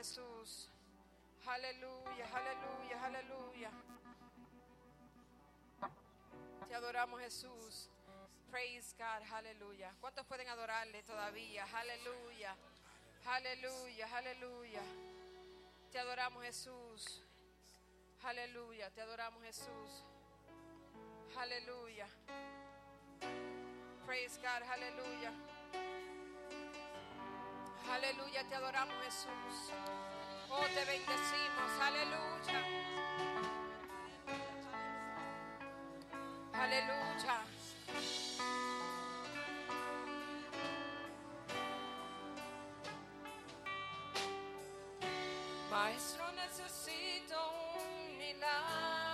Jesús. Aleluya, aleluya, aleluya. Te adoramos Jesús. Praise God, aleluya. ¿Cuántos pueden adorarle todavía? Aleluya, aleluya, aleluya. Te adoramos Jesús. Aleluya, te adoramos Jesús. Aleluya. Praise God, aleluya. Aleluya, te adoramos Jesús. Oh, te bendecimos. Aleluya. Aleluya. Maestro, necesito un milagro.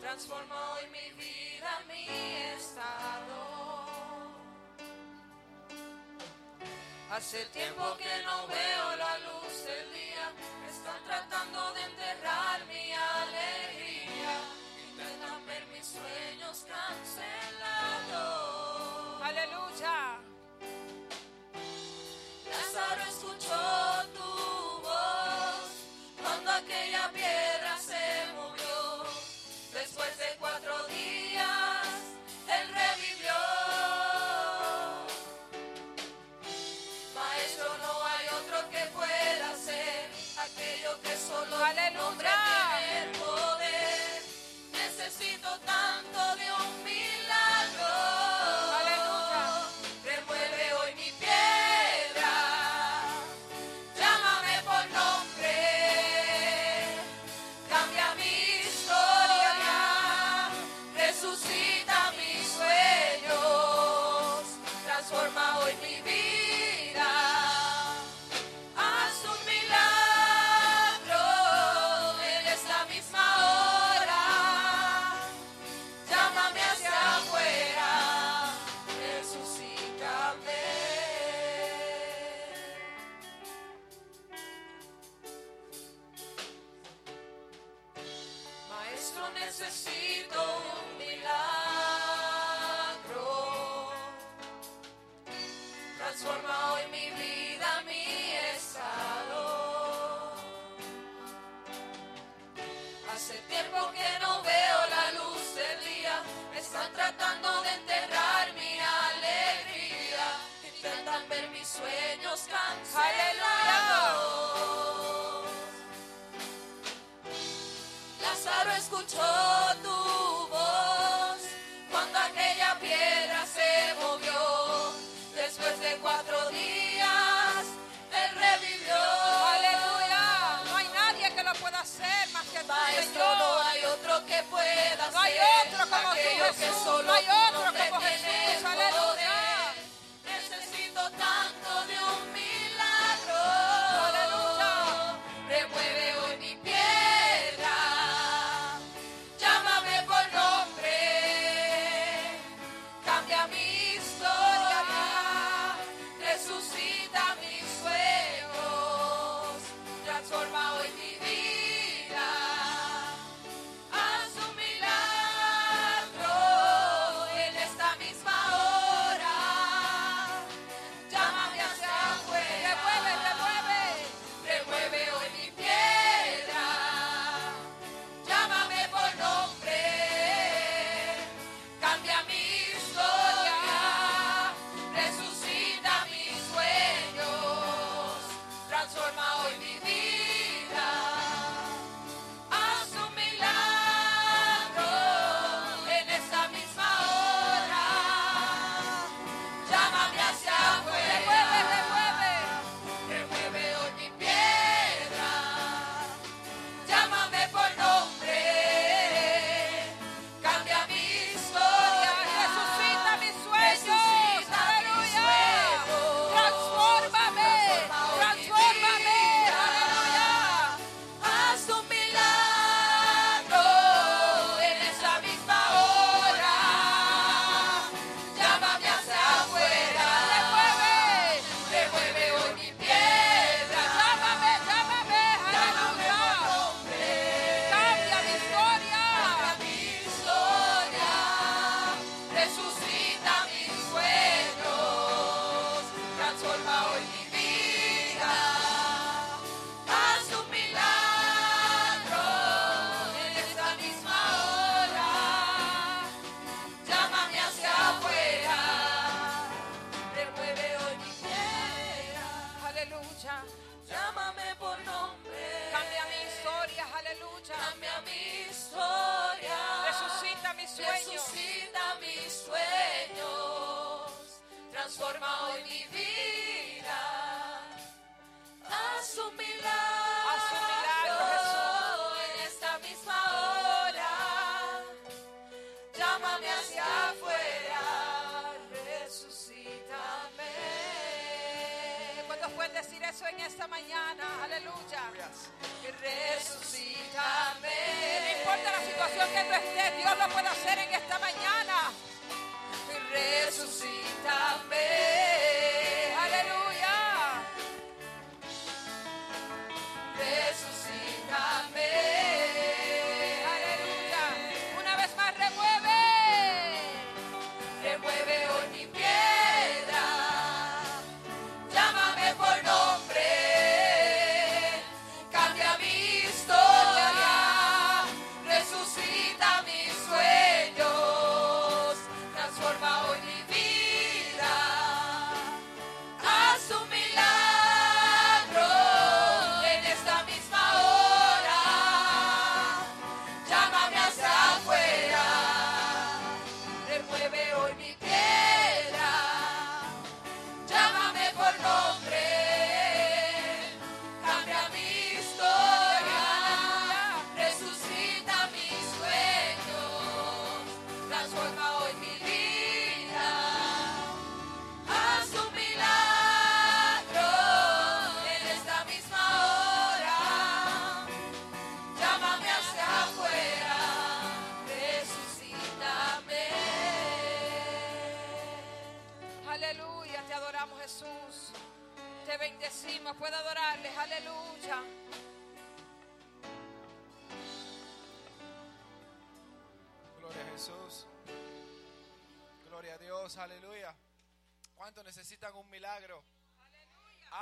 Transforma hoy mi vida, mi estado. Hace tiempo que no veo la luz del día, están tratando de enterrar mi alegría, intentan ver mis sueños cancelar. hay otro como tú, Jesús. No hay otro como Jesús. Aleluya.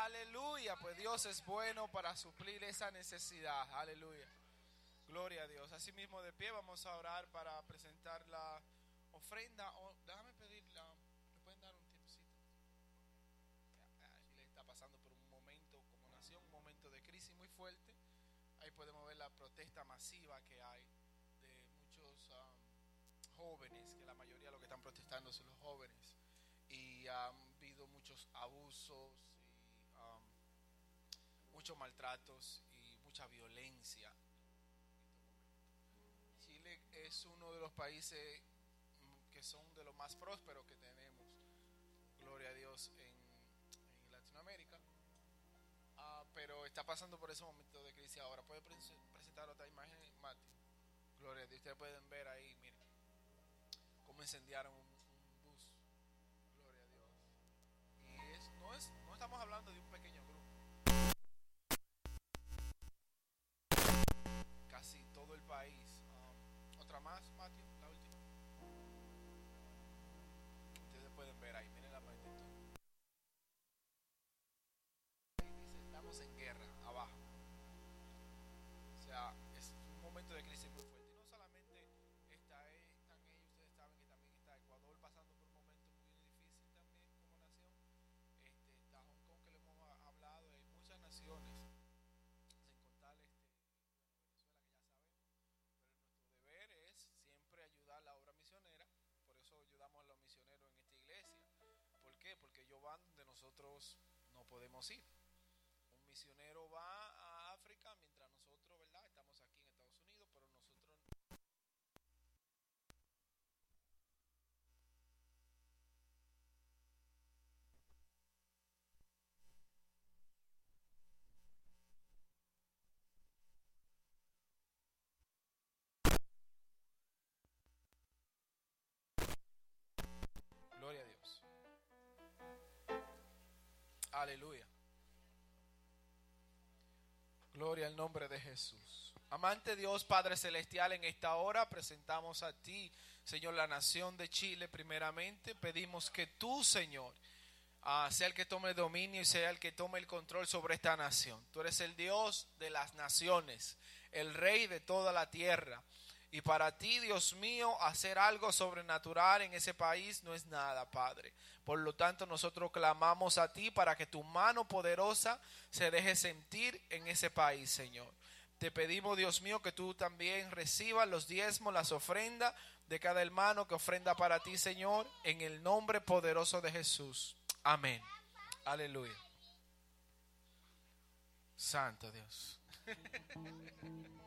Aleluya. Pues Dios es bueno para suplir esa necesidad. Aleluya. Gloria a Dios. Asimismo de pie vamos a orar para presentar la ofrenda. Déjame pedirla. ¿Me pueden dar un tiempecito? Ashley está pasando por un momento como nación, un momento de crisis muy fuerte. Ahí podemos ver la protesta masiva que hay de muchos um, jóvenes, que la mayoría de los que están protestando son los jóvenes. Y han habido muchos abusos muchos maltratos y mucha violencia. Chile es uno de los países que son de los más prósperos que tenemos. Gloria a Dios en, en Latinoamérica. Ah, pero está pasando por ese momento de crisis ahora. ¿Puede prese- presentar otra imagen, Mati? Gloria a Dios. Ustedes pueden ver ahí, miren, cómo incendiaron un, un bus. Gloria a Dios. Y es, no, es, no estamos hablando de un pueden ver ahí, Porque ellos van donde nosotros no podemos ir. Un misionero va Aleluya. Gloria al nombre de Jesús. Amante Dios Padre Celestial, en esta hora presentamos a ti, Señor, la nación de Chile primeramente. Pedimos que tú, Señor, ah, sea el que tome el dominio y sea el que tome el control sobre esta nación. Tú eres el Dios de las naciones, el Rey de toda la tierra. Y para ti, Dios mío, hacer algo sobrenatural en ese país no es nada, Padre. Por lo tanto, nosotros clamamos a ti para que tu mano poderosa se deje sentir en ese país, Señor. Te pedimos, Dios mío, que tú también recibas los diezmos, las ofrendas de cada hermano que ofrenda para ti, Señor, en el nombre poderoso de Jesús. Amén. Aleluya. Santo Dios.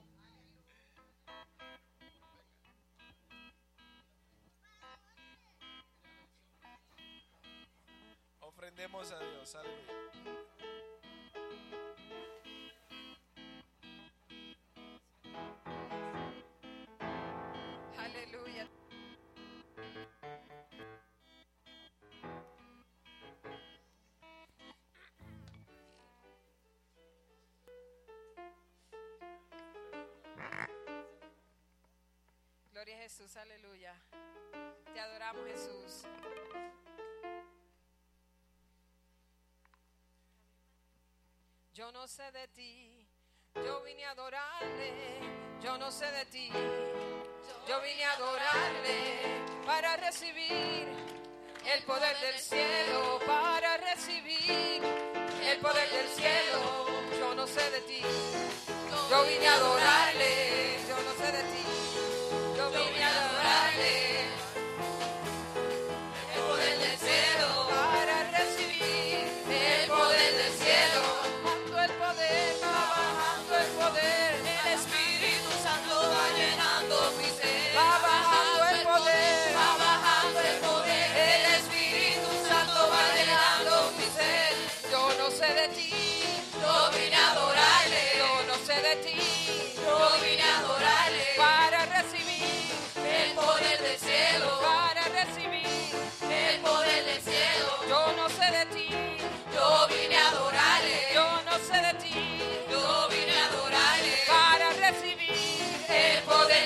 Ofrendemos a Dios. Aleluya. Aleluya. Gloria a Jesús, aleluya. Te adoramos Jesús. Yo no sé de ti, yo vine a adorarle. Yo no sé de ti, yo vine a adorarle para recibir el poder del cielo, para recibir el poder del cielo. Yo no sé de ti, yo vine a adorarle. Yo no sé de ti, yo vine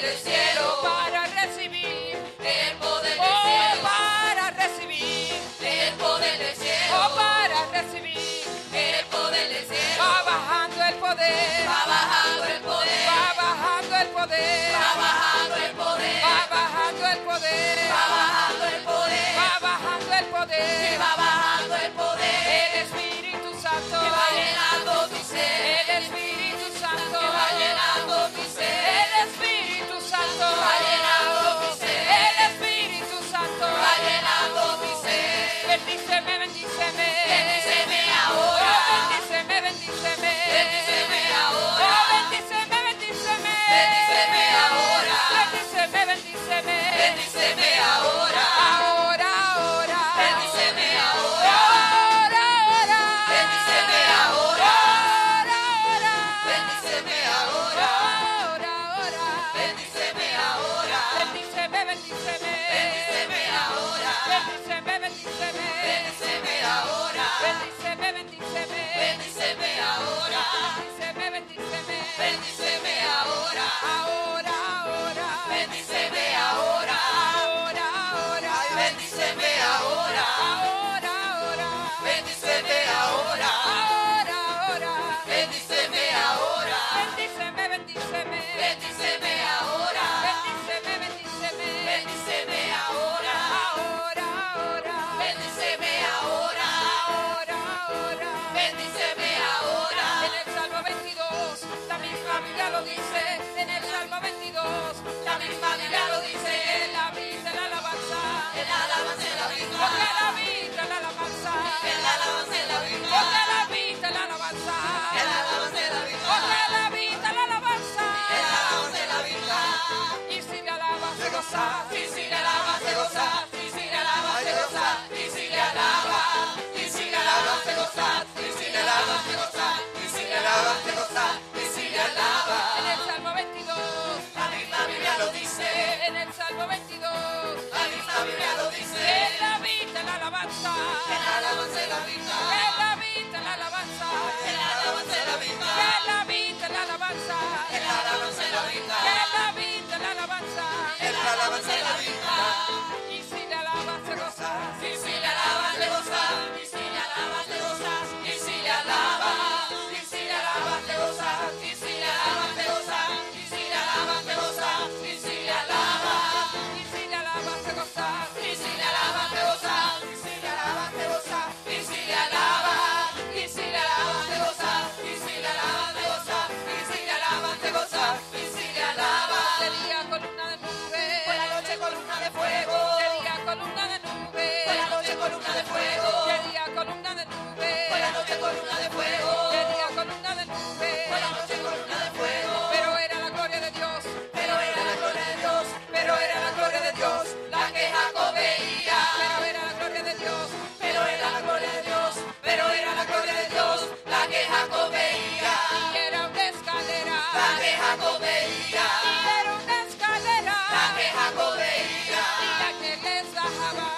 El cielo. Para recibir. El poder del cielo. para recibir. El poder del oh, cielo. Oh, para recibir. El poder del cielo. Va bajando el poder. Va bajando el poder. Va bajando el poder. Va bajando el poder. Va bajando el poder. Va bajando el poder. Va bajando el poder. Va bajando el poder. Lo dice. En el Salmo 22, la misma Biblia lo dice. En la vida, en la alabanza. En la alabanza, la vida. Porque la vida, en la alabanza. En la alabanza, en la vida. Porque la vida, en la alabanza. En la alabanza, la vida. Porque la vida, en la alabanza. En la alabanza, la vida. Y si le alabas, se goza. Y si le alabas, se goza. 122. La En la vida la alabanza. En la alabanza la vida. En la alabanza. En la vida. En la alabanza.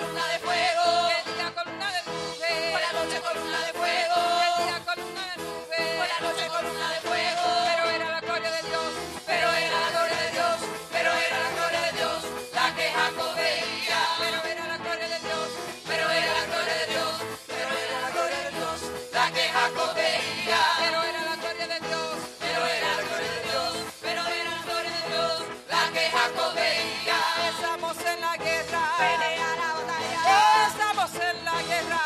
columna de fuego. El de la noche columna de fuego. De nube. Por la noche columna de fuego. Pero era la gloria de Dios. Pero era la gloria de Dios. Pero era la gloria de Dios. La que Jacob veía. Pero era la gloria de Dios. Pero era la gloria de Dios. Pero era la gloria de Dios. La que Jacob veía. Pero era la gloria de Dios. Pero era la gloria de Dios. Pero era la gloria de Dios. La que Jacob veía. Estamos en la guerra.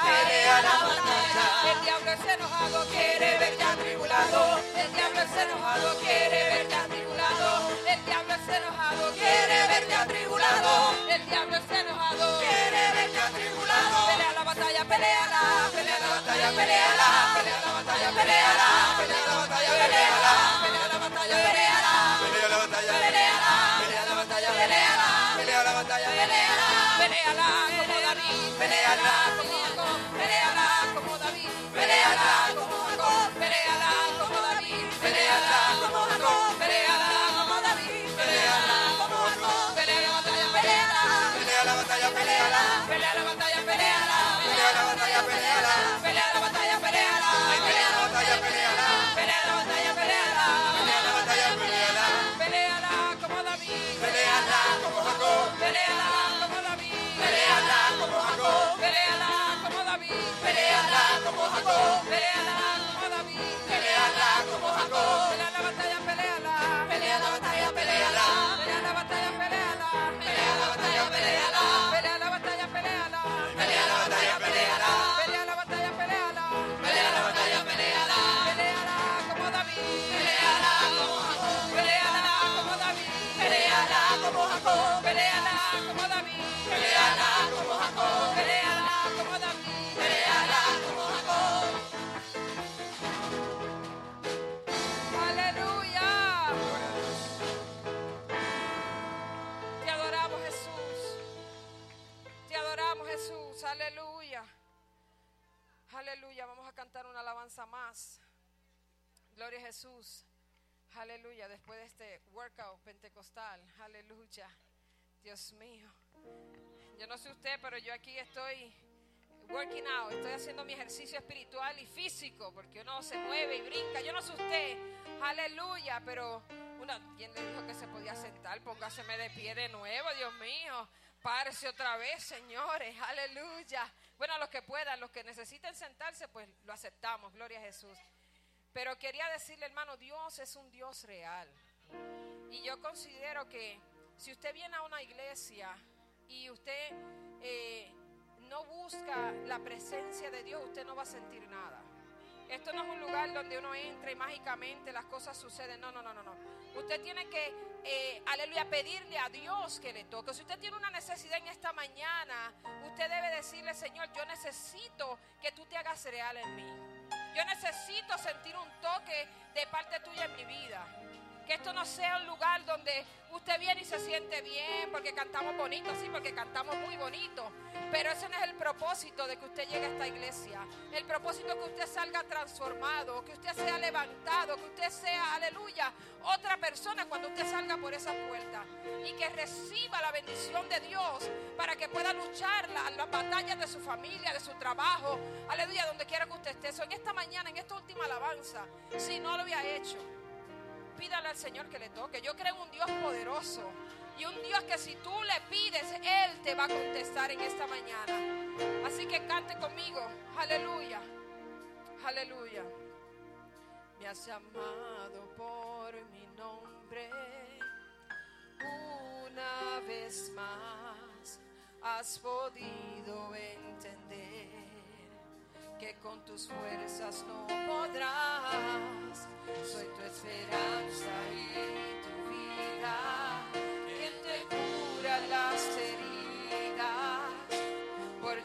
La batalla. El diablo es enojado, quiere verte atribulado. El diablo es enojado, quiere verte atribulado. El diablo es enojado, quiere verte atribulado. El diablo es enojado, Quiere verte atribulado. Pelea la batalla, pelea la, pelea la batalla, pelea Pelea la, la pelea la batalla, pelea la, pelea la batalla, pelea la, pelea la batalla, pelea la, Pelea la batalla. pelea la, pelea la batalla, pelea la, Pelea la batalla. Peleala, peleala como David, peleala como Jacob, peleala como David, peleala como Jacob, peleala como David, peleala como Jacob, peleala como David, peleala como Jacob, pelea la batalla, peleala, Pelea la batalla, peleala. pelea la batalla, peleala, Pelea la batalla, peleala. pelea la batalla, peleala, Pelea la batalla, peleala. pelea la batalla, peleala, Pelea la batalla, peleala. peleala como David, Peleala como Jacob. peleala Aleluya. Vamos a cantar una alabanza más. Gloria a Jesús. Aleluya. Después de este workout pentecostal. Aleluya. Dios mío. Yo no sé usted, pero yo aquí estoy working out, estoy haciendo mi ejercicio espiritual y físico, porque uno se mueve y brinca. Yo no sé usted, aleluya, pero una, ¿quién le dijo que se podía sentar? Póngaseme de pie de nuevo, Dios mío. Párese otra vez, señores, aleluya. Bueno, los que puedan, los que necesiten sentarse, pues lo aceptamos, gloria a Jesús. Pero quería decirle, hermano, Dios es un Dios real. Y yo considero que si usted viene a una iglesia y usted eh, no busca la presencia de Dios, usted no va a sentir nada. Esto no es un lugar donde uno entra y mágicamente las cosas suceden. No, no, no, no, no. Usted tiene que, eh, aleluya, pedirle a Dios que le toque. Si usted tiene una necesidad en esta mañana, usted debe decirle, Señor, yo necesito que tú te hagas real en mí. Yo necesito sentir un toque de parte tuya en mi vida. Que esto no sea un lugar donde usted viene y se siente bien porque cantamos bonito, sí, porque cantamos muy bonito. Pero ese no es el propósito de que usted llegue a esta iglesia. El propósito es que usted salga transformado, que usted sea levantado, que usted sea, aleluya, otra persona cuando usted salga por esa puerta. Y que reciba la bendición de Dios para que pueda luchar las la batallas de su familia, de su trabajo, aleluya, donde quiera que usted esté. So, en esta mañana, en esta última alabanza, si no lo había hecho pídale al Señor que le toque. Yo creo en un Dios poderoso y un Dios que si tú le pides, Él te va a contestar en esta mañana. Así que cante conmigo. Aleluya. Aleluya. Me has llamado por mi nombre una vez más. Has podido entender que con tus fuerzas no podrás. Soy tu esperanza y tu vida, quien te cura las heridas. Por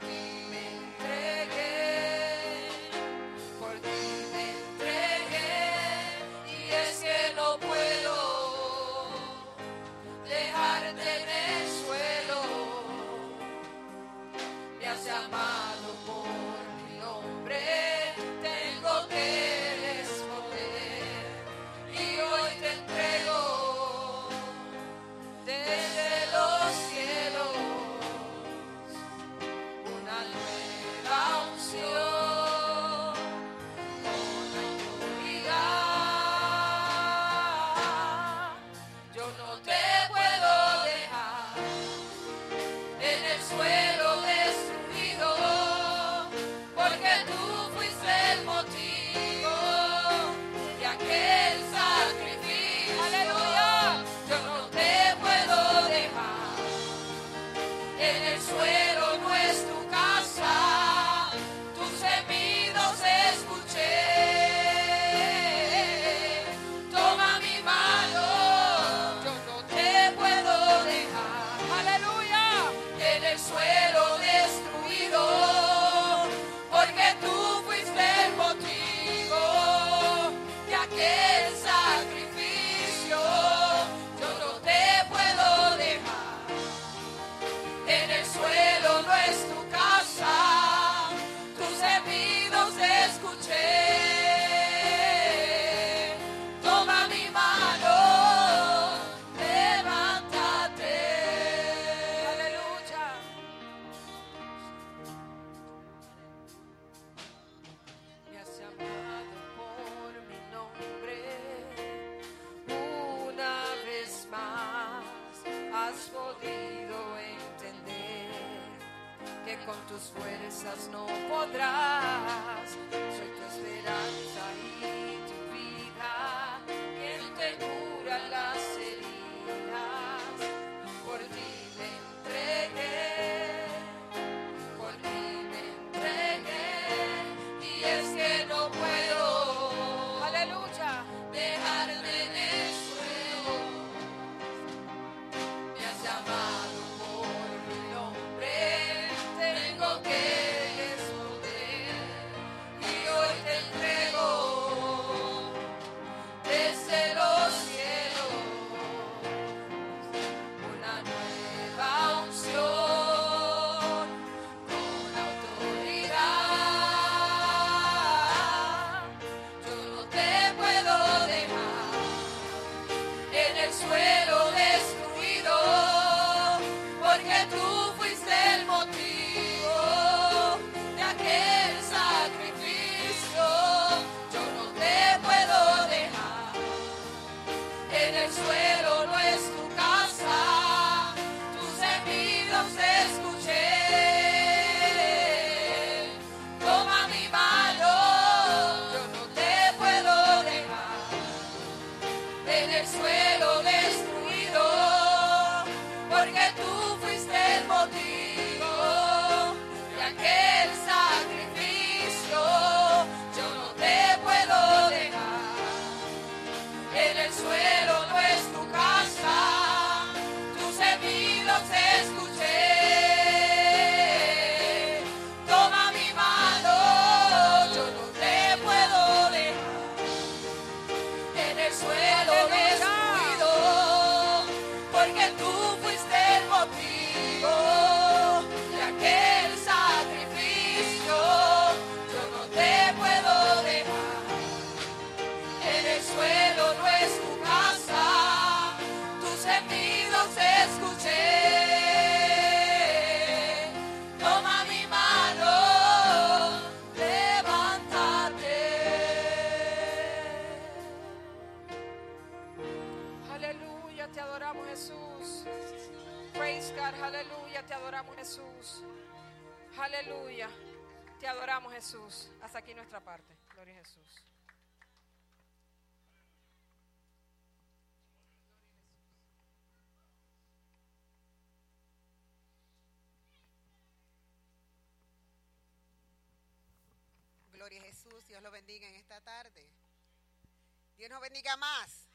Más.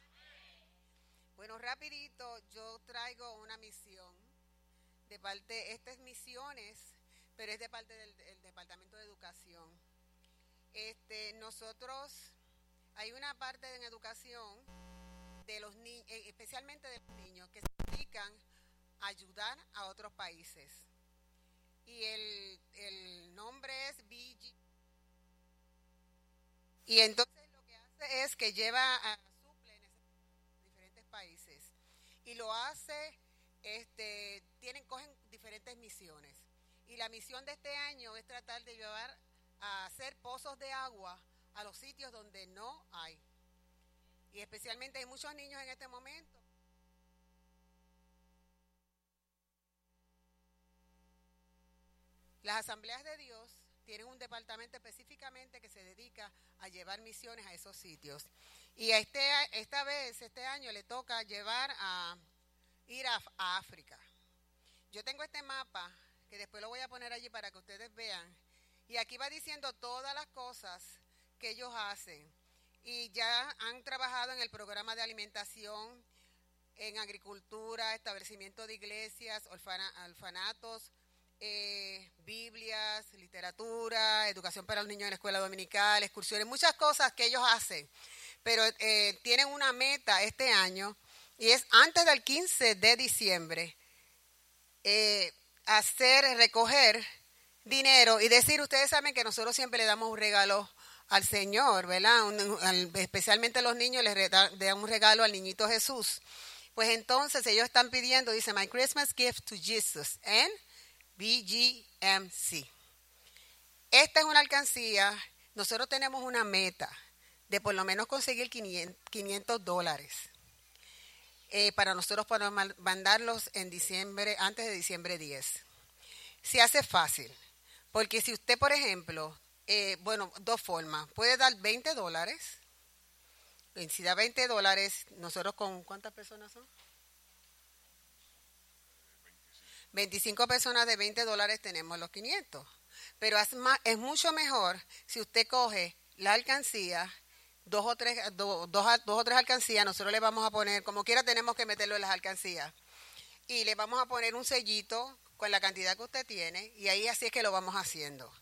Bueno, rapidito, yo traigo una misión de parte, esta es misiones, pero es de parte del, del Departamento de Educación. Este, nosotros, hay una parte en educación de los niños, especialmente de los niños, que se dedican a ayudar a otros países. Y el, el nombre es BG. Y entonces es que lleva a suple en diferentes países. Y lo hace, este, tienen, cogen diferentes misiones. Y la misión de este año es tratar de llevar a hacer pozos de agua a los sitios donde no hay. Y especialmente hay muchos niños en este momento. Las asambleas de Dios tienen un departamento específicamente que se dedica a llevar misiones a esos sitios. Y este, esta vez, este año, le toca llevar a ir a, África. Yo tengo este mapa que después lo voy a poner allí para que ustedes vean. Y aquí va diciendo todas las cosas que ellos hacen. Y ya han trabajado en el programa de alimentación, en agricultura, establecimiento de iglesias, orfana, orfanatos, eh, Biblias, literatura, educación para los niños en la escuela dominical, excursiones, muchas cosas que ellos hacen. Pero eh, tienen una meta este año y es antes del 15 de diciembre eh, hacer, recoger dinero y decir, ustedes saben que nosotros siempre le damos un regalo al Señor, ¿verdad? Un- al- especialmente los niños les dan un regalo al niñito Jesús. Pues entonces ellos están pidiendo, dice, My Christmas gift to Jesus en BGMC. Esta es una alcancía, nosotros tenemos una meta de por lo menos conseguir 500, 500 dólares eh, para nosotros poder man- mandarlos en diciembre, antes de diciembre 10. se hace fácil. Porque si usted, por ejemplo, eh, bueno, dos formas, puede dar 20 dólares. Si da 20 dólares, nosotros con cuántas personas son? 25 personas de 20 dólares tenemos los 500. Pero es, mucho mejor si usted coge la alcancía, dos o, tres, dos, dos o tres alcancías, nosotros le vamos a poner, como quiera tenemos que meterlo en las alcancías, y le vamos a poner un sellito con la cantidad que usted tiene, y ahí así es que lo vamos haciendo.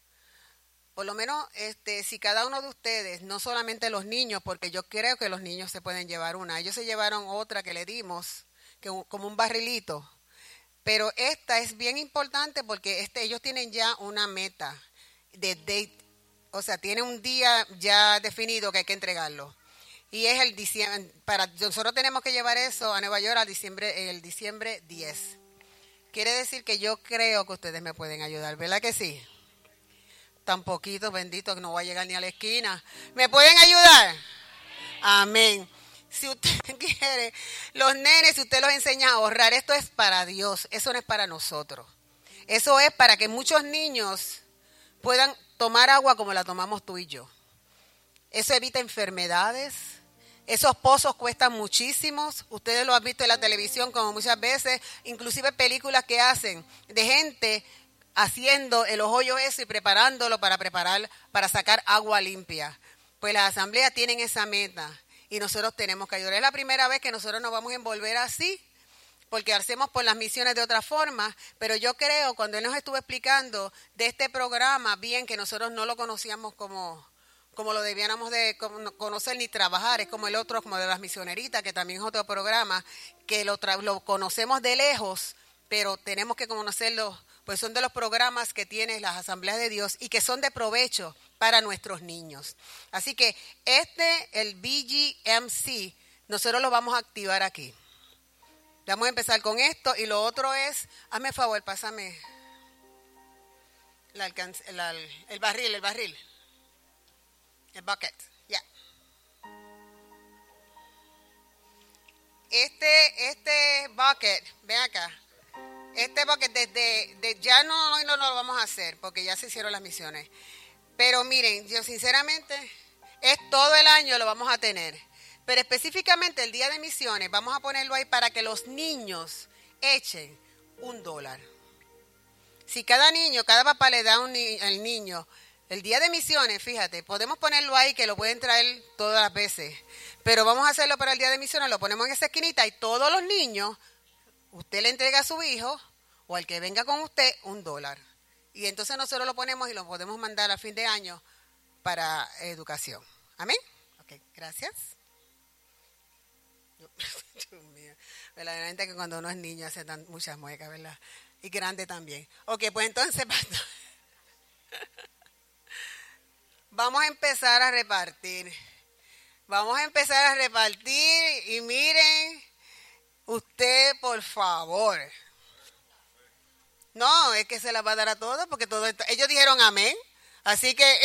Por lo menos, este, si cada uno de ustedes, no solamente los niños, porque yo creo que los niños se pueden llevar una, ellos se llevaron otra que le dimos, que como un barrilito, pero esta es bien importante porque este, ellos tienen ya una meta de date, o sea, tiene un día ya definido que hay que entregarlo. Y es el diciembre, para, nosotros tenemos que llevar eso a Nueva York al diciembre, el diciembre 10. Quiere decir que yo creo que ustedes me pueden ayudar, ¿verdad que sí? Tan poquito, bendito, que no voy a llegar ni a la esquina. ¿Me pueden ayudar? Amén si usted quiere, los nenes, si usted los enseña a ahorrar, esto es para Dios, eso no es para nosotros. Eso es para que muchos niños puedan tomar agua como la tomamos tú y yo. Eso evita enfermedades. Esos pozos cuestan muchísimos. Ustedes lo han visto en la televisión como muchas veces, inclusive películas que hacen de gente haciendo el hoyo eso y preparándolo para preparar, para sacar agua limpia. Pues las asambleas tienen esa meta y nosotros tenemos que ayudar. Es la primera vez que nosotros nos vamos a envolver así, porque hacemos por las misiones de otra forma, pero yo creo, cuando él nos estuvo explicando de este programa, bien que nosotros no lo conocíamos como, como lo debíamos de conocer ni trabajar, es como el otro, como de las misioneritas, que también es otro programa, que lo, lo conocemos de lejos, pero tenemos que conocerlo, pues son de los programas que tienen las asambleas de Dios y que son de provecho para nuestros niños. Así que este, el BGMC, nosotros lo vamos a activar aquí. Vamos a empezar con esto y lo otro es, hazme favor, pásame el barril, el barril, el bucket, ya. Este, este bucket, ven acá, este bucket desde, ya no, hoy no lo vamos a hacer porque ya se hicieron las misiones. Pero miren, yo sinceramente, es todo el año lo vamos a tener. Pero específicamente el día de misiones, vamos a ponerlo ahí para que los niños echen un dólar. Si cada niño, cada papá le da al niño el día de misiones, fíjate, podemos ponerlo ahí que lo pueden traer todas las veces. Pero vamos a hacerlo para el día de misiones, lo ponemos en esa esquinita y todos los niños, usted le entrega a su hijo o al que venga con usted un dólar. Y entonces nosotros lo ponemos y lo podemos mandar a fin de año para educación. Amén. Ok, gracias. Verdaderamente que cuando uno es niño hace muchas muecas, ¿verdad? Y grande también. Ok, pues entonces vamos a empezar a repartir. Vamos a empezar a repartir y miren, usted por favor, no, es que se la va a dar a todos porque todo esto, ellos dijeron amén. Así que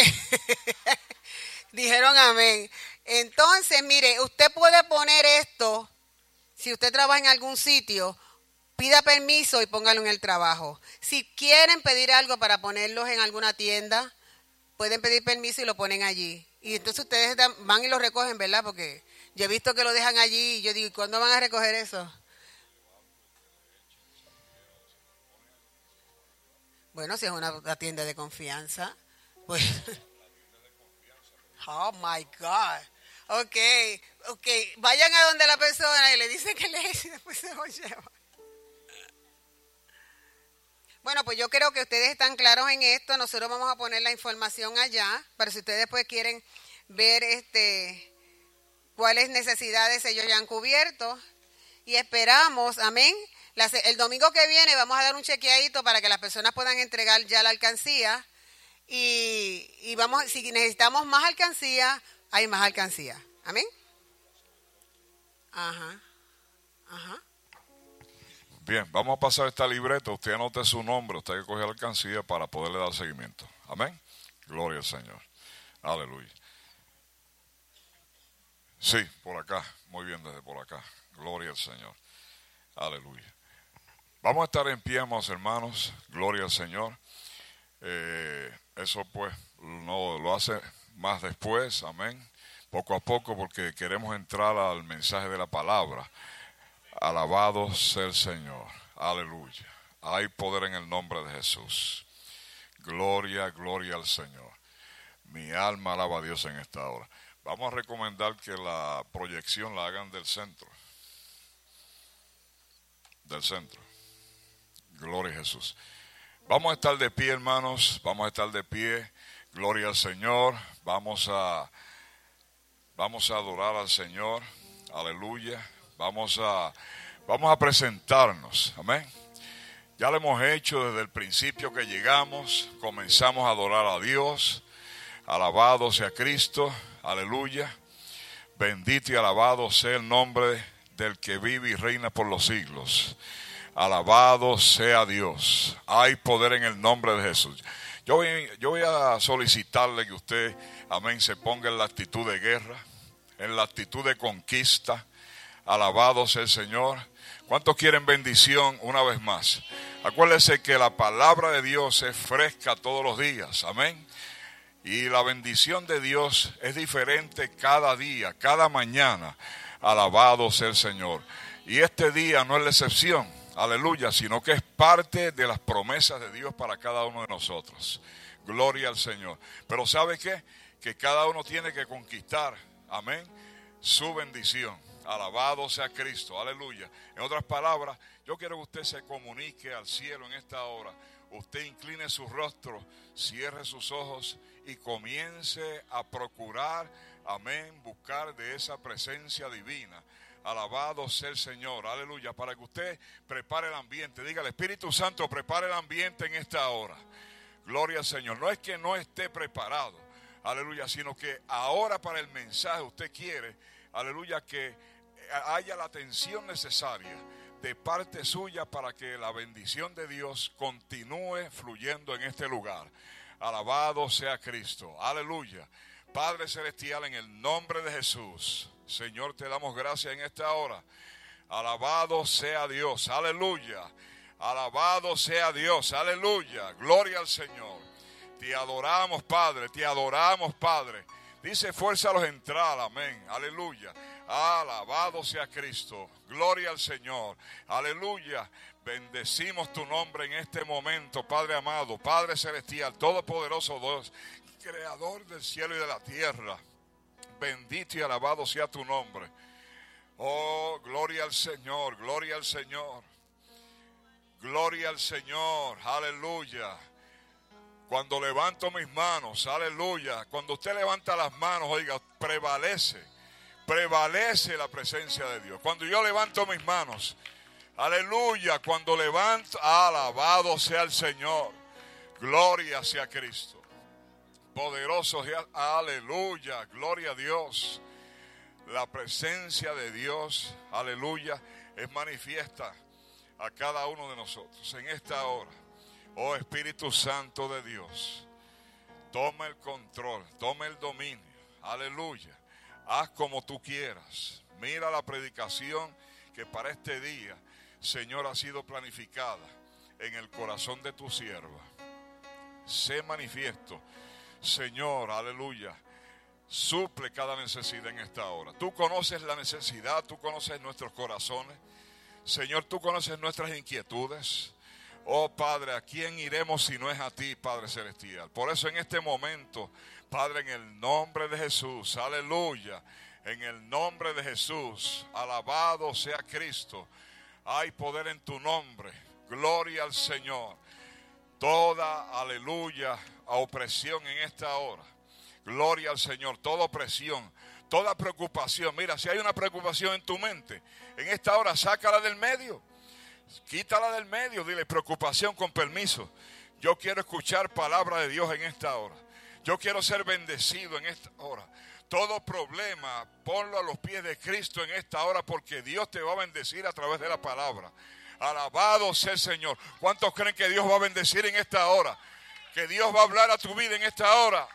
dijeron amén. Entonces, mire, usted puede poner esto, si usted trabaja en algún sitio, pida permiso y póngalo en el trabajo. Si quieren pedir algo para ponerlos en alguna tienda, pueden pedir permiso y lo ponen allí. Y entonces ustedes van y lo recogen, ¿verdad? Porque yo he visto que lo dejan allí y yo digo, ¿cuándo van a recoger eso? Bueno, si es una, tienda de confianza, pues... Oh, my God. Ok, ok. Vayan a donde la persona y le dicen que le y después se lo lleva. Bueno, pues yo creo que ustedes están claros en esto. Nosotros vamos a poner la información allá para si ustedes después quieren ver este cuáles necesidades ellos ya han cubierto. Y esperamos, amén, el domingo que viene vamos a dar un chequeadito para que las personas puedan entregar ya la alcancía. Y, vamos, si necesitamos más alcancía, hay más alcancía. Amén. Ajá. Ajá. Bien, vamos a pasar esta libreta. Usted anote su nombre, usted que coge la alcancía para poderle dar seguimiento. Amén. Gloria al Señor. Aleluya. Sí, por acá. Muy bien, desde por acá. Gloria al Señor. Aleluya. Vamos a estar en pie, amados hermanos. Gloria al Señor. Eh, eso pues no lo hace más después, amén. Poco a poco porque queremos entrar al mensaje de la palabra. Alabado sea el Señor. Aleluya. Hay poder en el nombre de Jesús. Gloria, gloria al Señor. Mi alma alaba a Dios en esta hora. Vamos a recomendar que la proyección la hagan del centro. Del centro. Gloria a Jesús. Vamos a estar de pie, hermanos. Vamos a estar de pie. Gloria al Señor. Vamos a vamos a adorar al Señor. Aleluya. Vamos a vamos a presentarnos. Amén. Ya lo hemos hecho desde el principio que llegamos. Comenzamos a adorar a Dios. Alabado sea Cristo. Aleluya. Bendito y alabado sea el nombre del que vive y reina por los siglos. Alabado sea Dios. Hay poder en el nombre de Jesús. Yo voy, a solicitarle que usted, amén, se ponga en la actitud de guerra, en la actitud de conquista. Alabado sea el Señor. ¿Cuántos quieren bendición una vez más? Acuérdese que la palabra de Dios es fresca todos los días. Amén. Y la bendición de Dios es diferente cada día, cada mañana. Alabado sea el Señor. Y este día no es la excepción aleluya, sino que es parte de las promesas de Dios para cada uno de nosotros. Gloria al Señor. Pero ¿sabe qué? Que cada uno tiene que conquistar, amén, su bendición. Alabado sea Cristo, aleluya. En otras palabras, yo quiero que usted se comunique al cielo en esta hora. Usted incline su rostro, cierre sus ojos y comience a procurar, amén, buscar de esa presencia divina. Alabado sea el Señor, aleluya, para que usted prepare el ambiente. Diga, el Espíritu Santo prepare el ambiente en esta hora. Gloria al Señor. No es que no esté preparado, aleluya, sino que ahora para el mensaje usted quiere, aleluya, que haya la atención necesaria de parte suya para que la bendición de Dios continúe fluyendo en este lugar. Alabado sea Cristo, aleluya. Padre Celestial, en el nombre de Jesús. Señor, te damos gracias en esta hora. Alabado sea Dios, aleluya. Alabado sea Dios, aleluya. Gloria al Señor. Te adoramos, Padre, te adoramos, Padre. Dice, fuerza a los entrar, amén, aleluya. Alabado sea Cristo, gloria al Señor, aleluya. Bendecimos tu nombre en este momento, Padre amado, Padre celestial, todopoderoso Dios, creador del cielo y de la tierra. Bendito y alabado sea tu nombre. Oh, gloria al Señor, gloria al Señor. Gloria al Señor, aleluya. Cuando levanto mis manos, aleluya. Cuando usted levanta las manos, oiga, prevalece, prevalece la presencia de Dios. Cuando yo levanto mis manos, aleluya. Cuando levanto, alabado sea el Señor. Gloria sea Cristo poderosos. Aleluya, gloria a Dios. La presencia de Dios, aleluya, es manifiesta a cada uno de nosotros en esta hora. Oh Espíritu Santo de Dios, toma el control, toma el dominio. Aleluya. Haz como tú quieras. Mira la predicación que para este día, Señor, ha sido planificada en el corazón de tu sierva. Sé manifiesto Señor, aleluya, suple cada necesidad en esta hora. Tú conoces la necesidad, tú conoces nuestros corazones. Señor, tú conoces nuestras inquietudes. Oh Padre, ¿a quién iremos si no es a ti, Padre Celestial? Por eso en este momento, Padre, en el nombre de Jesús, aleluya, en el nombre de Jesús, alabado sea Cristo. Hay poder en tu nombre. Gloria al Señor. Toda, aleluya, a opresión en esta hora. Gloria al Señor, toda opresión, toda preocupación. Mira, si hay una preocupación en tu mente, en esta hora sácala del medio. Quítala del medio, dile preocupación con permiso. Yo quiero escuchar palabra de Dios en esta hora. Yo quiero ser bendecido en esta hora. Todo problema, ponlo a los pies de Cristo en esta hora porque Dios te va a bendecir a través de la palabra. Alabado sea el Señor. ¿Cuántos creen que Dios va a bendecir en esta hora? que Dios va a hablar a tu vida en esta hora.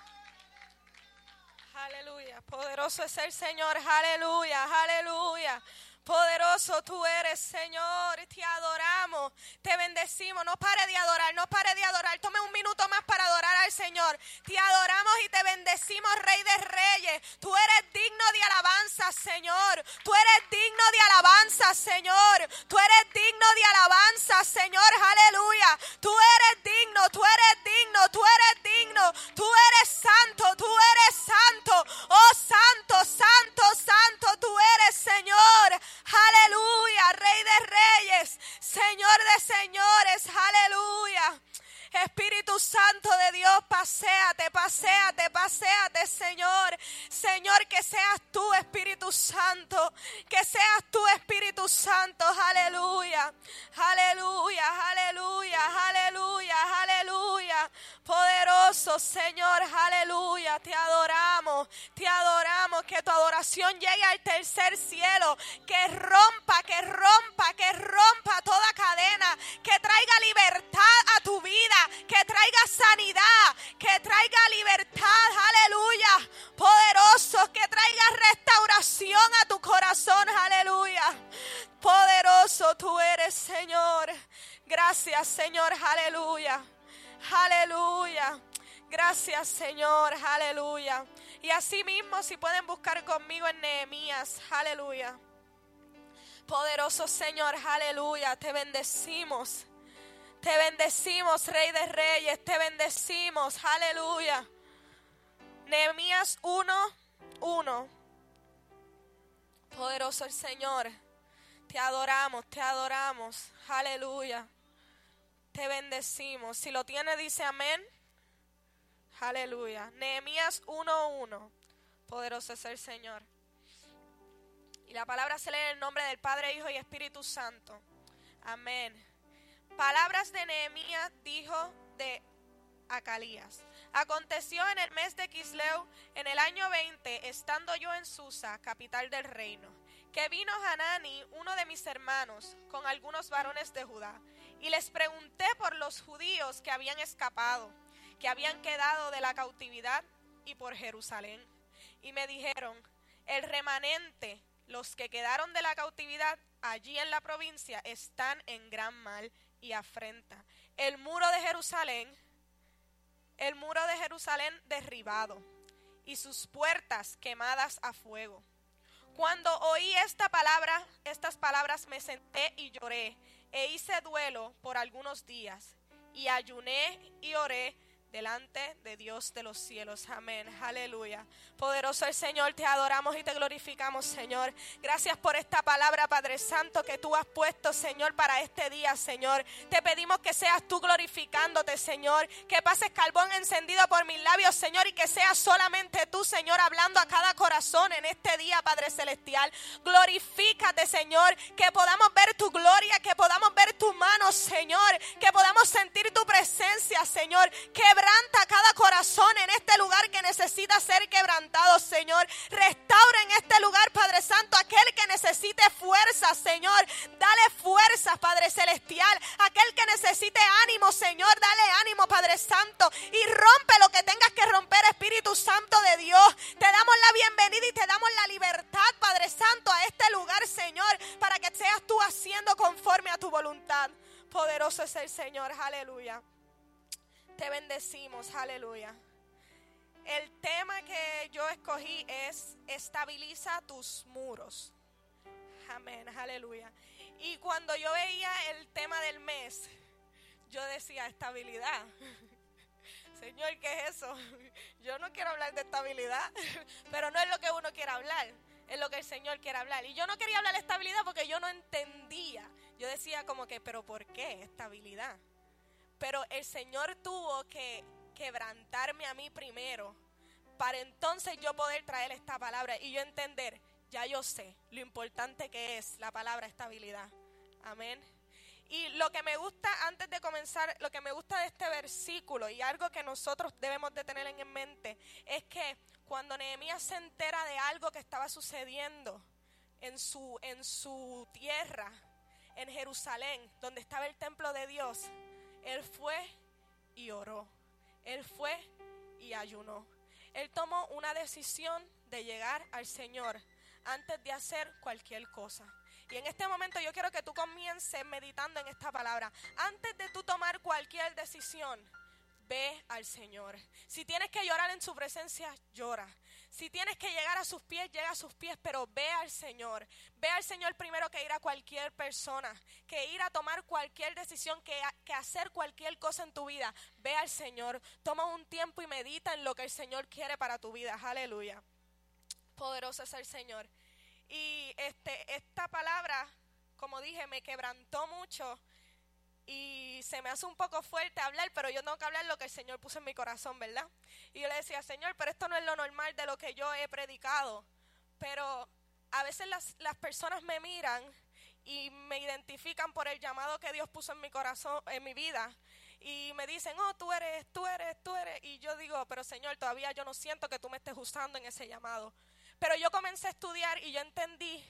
Aleluya. Poderoso es el Señor. Aleluya. Aleluya. Poderoso tú eres, Señor. Te adoramos, te bendecimos. No pare de adorar, no pare de adorar. Tome un minuto más para adorar al Señor. Te adoramos y te bendecimos, Rey de Reyes. Tú eres digno de alabanza, Señor. Tú eres digno de alabanza, Señor. Tú eres digno de alabanza, Señor. Aleluya. Tú eres digno, tú eres digno, tú eres digno. Tú eres santo, tú eres santo. Oh, santo, santo, santo, tú eres, Señor. Aleluya, Rey de Reyes, Señor de Señores, aleluya. Espíritu Santo de Dios, paséate, paséate, paséate, Señor. Señor, que seas tú, Espíritu Santo. Que seas tú, Espíritu Santo. Aleluya. Aleluya, aleluya, aleluya, aleluya. Poderoso Señor, aleluya. Te adoramos, te adoramos. Que tu adoración llegue al tercer cielo. Que rompa, que rompa, que rompa toda cadena. Que traiga libertad a tu vida que traiga sanidad, que traiga libertad, aleluya. Poderoso, que traiga restauración a tu corazón, aleluya. Poderoso tú eres, Señor. Gracias, Señor, aleluya. Aleluya. Gracias, Señor, aleluya. Y así mismo, si pueden buscar conmigo en Nehemías, aleluya. Poderoso Señor, aleluya, te bendecimos. Te bendecimos, Rey de Reyes, te bendecimos, aleluya. Nehemías 1, 1. Poderoso el Señor, te adoramos, te adoramos, aleluya. Te bendecimos. Si lo tiene, dice amén. Aleluya. Nehemías 1:1. Poderoso es el Señor. Y la palabra se lee en el nombre del Padre, Hijo y Espíritu Santo. Amén. Palabras de Nehemías dijo de Acalías. Aconteció en el mes de Quisleu, en el año 20, estando yo en Susa, capital del reino, que vino Hanani, uno de mis hermanos, con algunos varones de Judá, y les pregunté por los judíos que habían escapado, que habían quedado de la cautividad y por Jerusalén. Y me dijeron, el remanente, los que quedaron de la cautividad allí en la provincia, están en gran mal y afrenta. El muro de Jerusalén, el muro de Jerusalén derribado y sus puertas quemadas a fuego. Cuando oí esta palabra, estas palabras me senté y lloré e hice duelo por algunos días y ayuné y oré delante de Dios de los cielos. Amén. Aleluya. Poderoso el Señor, te adoramos y te glorificamos, Señor. Gracias por esta palabra, Padre Santo, que tú has puesto, Señor, para este día, Señor. Te pedimos que seas tú glorificándote, Señor. Que pases carbón encendido por mis labios, Señor, y que seas solamente tú, Señor, hablando a cada corazón en este día, Padre Celestial. Glorifícate, Señor. Que podamos ver tu gloria, que podamos ver tu mano, Señor. Que podamos sentir tu presencia, Señor. Que Quebranta cada corazón en este lugar que necesita ser quebrantado, Señor. Restaura en este lugar, Padre Santo, aquel que necesite fuerza, Señor. Dale fuerza, Padre Celestial. Aquel que necesite ánimo, Señor, dale ánimo, Padre Santo. Y rompe lo que tengas que romper, Espíritu Santo de Dios. Te damos la bienvenida y te damos la libertad, Padre Santo, a este lugar, Señor, para que seas tú haciendo conforme a tu voluntad. Poderoso es el Señor, aleluya te bendecimos, aleluya. El tema que yo escogí es estabiliza tus muros. Amén, aleluya. Y cuando yo veía el tema del mes, yo decía estabilidad. Señor, ¿qué es eso? Yo no quiero hablar de estabilidad, pero no es lo que uno quiere hablar, es lo que el Señor quiere hablar. Y yo no quería hablar de estabilidad porque yo no entendía. Yo decía como que, pero ¿por qué estabilidad? Pero el Señor tuvo que quebrantarme a mí primero para entonces yo poder traer esta palabra y yo entender, ya yo sé lo importante que es la palabra estabilidad. Amén. Y lo que me gusta, antes de comenzar, lo que me gusta de este versículo y algo que nosotros debemos de tener en mente es que cuando Nehemías se entera de algo que estaba sucediendo en su, en su tierra, en Jerusalén, donde estaba el templo de Dios, él fue y oró. Él fue y ayunó. Él tomó una decisión de llegar al Señor antes de hacer cualquier cosa. Y en este momento yo quiero que tú comiences meditando en esta palabra. Antes de tú tomar cualquier decisión, ve al Señor. Si tienes que llorar en su presencia, llora. Si tienes que llegar a sus pies, llega a sus pies, pero ve al Señor. Ve al Señor primero que ir a cualquier persona, que ir a tomar cualquier decisión, que, que hacer cualquier cosa en tu vida. Ve al Señor. Toma un tiempo y medita en lo que el Señor quiere para tu vida. Aleluya. Poderoso es el Señor. Y este, esta palabra, como dije, me quebrantó mucho y se me hace un poco fuerte hablar, pero yo tengo que hablar lo que el Señor puso en mi corazón, ¿verdad? Y yo le decía, Señor, pero esto no es lo normal de lo que yo he predicado. Pero a veces las, las personas me miran y me identifican por el llamado que Dios puso en mi corazón, en mi vida. Y me dicen, oh, tú eres, tú eres, tú eres. Y yo digo, pero Señor, todavía yo no siento que tú me estés usando en ese llamado. Pero yo comencé a estudiar y yo entendí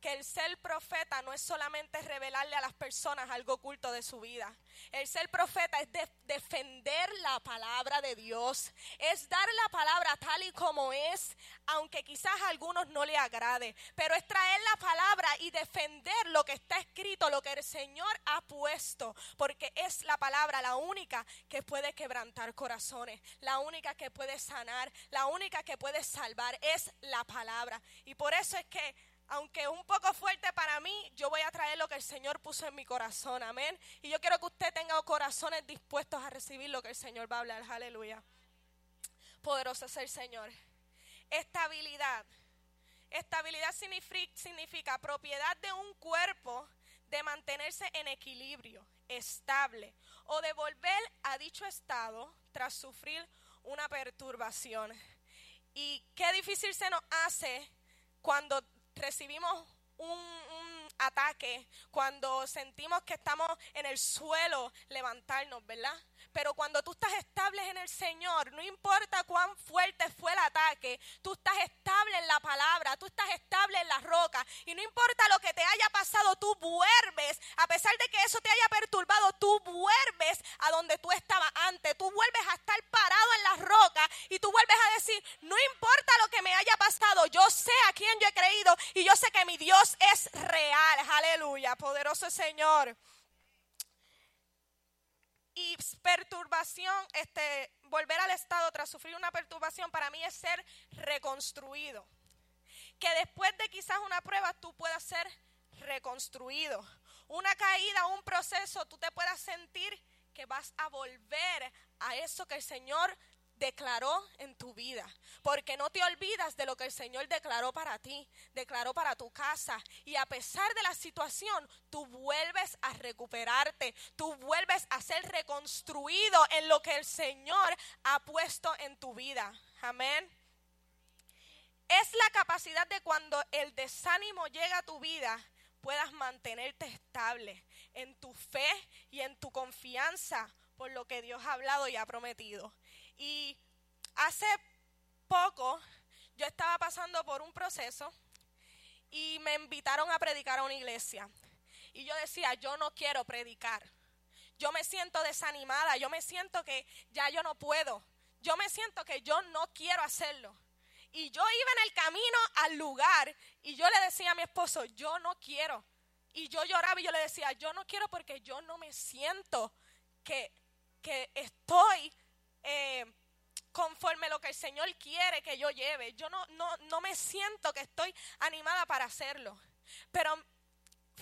que el ser profeta no es solamente revelarle a las personas algo oculto de su vida. El ser profeta es defender la palabra de Dios, es dar la palabra tal y como es, aunque quizás a algunos no le agrade, pero es traer la palabra y defender lo que está escrito, lo que el Señor ha puesto, porque es la palabra la única que puede quebrantar corazones, la única que puede sanar, la única que puede salvar, es la palabra. Y por eso es que aunque un poco fuerte para mí, yo voy a traer lo que el Señor puso en mi corazón, amén. Y yo quiero que usted tenga corazones dispuestos a recibir lo que el Señor va a hablar, aleluya. Poderoso es el Señor. Estabilidad. Estabilidad significa, propiedad de un cuerpo de mantenerse en equilibrio, estable, o de volver a dicho estado tras sufrir una perturbación. Y qué difícil se nos hace cuando recibimos un, ataque, cuando sentimos que estamos en el suelo, levantarnos, ¿verdad? Pero cuando tú estás estable en el Señor, no importa cuán fuerte fue el ataque, tú estás estable en la palabra, tú estás estable en la roca. Y no importa lo que te haya pasado, tú vuelves, a pesar de que eso te haya perturbado, tú vuelves a donde tú estabas antes. Tú vuelves a estar parado en la roca y tú vuelves a decir, no importa lo que me haya pasado, yo sé a quién yo he creído y yo sé que mi Dios es real. Aleluya, poderoso Señor y perturbación, este, volver al estado tras sufrir una perturbación para mí es ser reconstruido. Que después de quizás una prueba tú puedas ser reconstruido. Una caída, un proceso, tú te puedas sentir que vas a volver a eso que el Señor declaró en tu vida. Porque no te olvidas de lo que el Señor declaró para ti, declaró para tu casa. Y a pesar de la situación, tú vuelves a recuperarte, tú vuelves a ser reconstruido en lo que el Señor ha puesto en tu vida. Amén. Es la capacidad de cuando el desánimo llega a tu vida, puedas mantenerte estable en tu fe y en tu confianza por lo que Dios ha hablado y ha prometido. Y hace poco yo estaba pasando por un proceso y me invitaron a predicar a una iglesia. Y yo decía, yo no quiero predicar. Yo me siento desanimada, yo me siento que ya yo no puedo. Yo me siento que yo no quiero hacerlo. Y yo iba en el camino al lugar y yo le decía a mi esposo, yo no quiero. Y yo lloraba y yo le decía, yo no quiero porque yo no me siento que, que estoy eh, conforme lo que el Señor quiere que yo lleve. Yo no, no, no me siento que estoy animada para hacerlo. Pero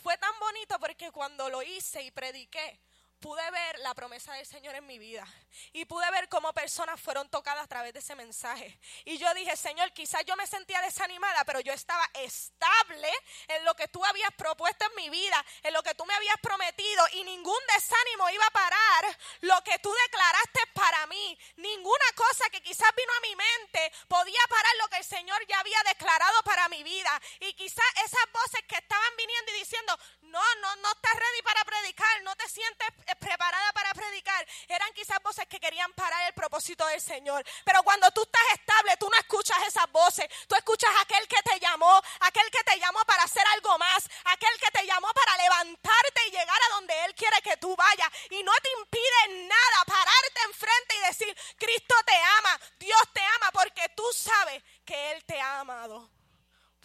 fue tan bonito porque cuando lo hice y prediqué, pude ver la promesa del Señor en mi vida y pude ver cómo personas fueron tocadas a través de ese mensaje. Y yo dije, Señor, quizás yo me sentía desanimada, pero yo estaba estable en lo que tú habías propuesto en mi vida, en lo que tú me habías prometido y ningún desánimo iba a parar lo que tú declaraste para mí. Ninguna cosa que quizás vino a mi mente podía parar lo que el Señor ya había declarado para mi vida. Y quizás esas voces que estaban viniendo y diciendo, no, no, no estás ready para predicar, no te sientes preparada para predicar, eran quizás voces que querían parar el propósito del Señor. Pero cuando tú estás estable, tú no escuchas esas voces. Tú escuchas aquel que te llamó, aquel que te llamó para hacer algo más, aquel que te llamó para levantarte y llegar a donde Él quiere que tú vayas. Y no te impide nada pararte enfrente y decir, Cristo te ama, Dios te ama, porque tú sabes que Él te ha amado.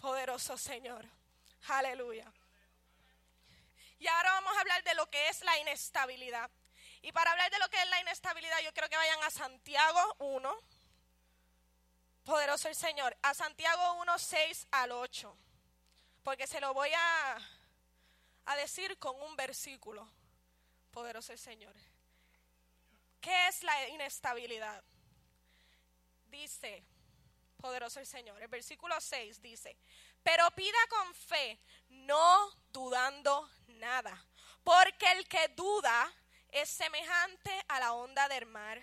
Poderoso Señor. Aleluya. Y ahora vamos a hablar de lo que es la inestabilidad. Y para hablar de lo que es la inestabilidad, yo quiero que vayan a Santiago 1. Poderoso el Señor. A Santiago 1, 6 al 8. Porque se lo voy a, a decir con un versículo. Poderoso el Señor. ¿Qué es la inestabilidad? Dice, poderoso el Señor. El versículo 6 dice, pero pida con fe, no dudando nada, porque el que duda es semejante a la onda del mar,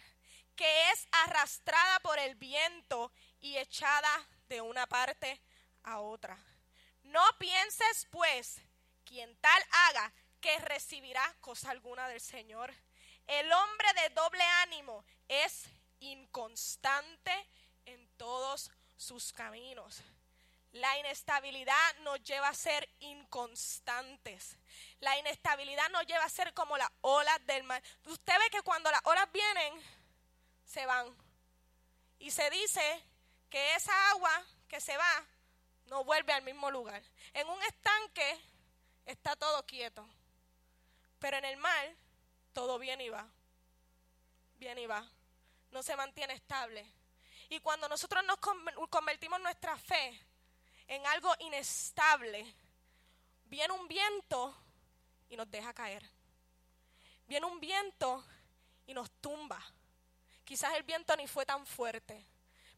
que es arrastrada por el viento y echada de una parte a otra. No pienses, pues, quien tal haga, que recibirá cosa alguna del Señor. El hombre de doble ánimo es inconstante en todos sus caminos. La inestabilidad nos lleva a ser inconstantes. La inestabilidad nos lleva a ser como las olas del mar. Usted ve que cuando las olas vienen, se van. Y se dice que esa agua que se va no vuelve al mismo lugar. En un estanque está todo quieto. Pero en el mar todo viene y va. Viene y va. No se mantiene estable. Y cuando nosotros nos convertimos nuestra fe en algo inestable, viene un viento y nos deja caer. Viene un viento y nos tumba. Quizás el viento ni fue tan fuerte,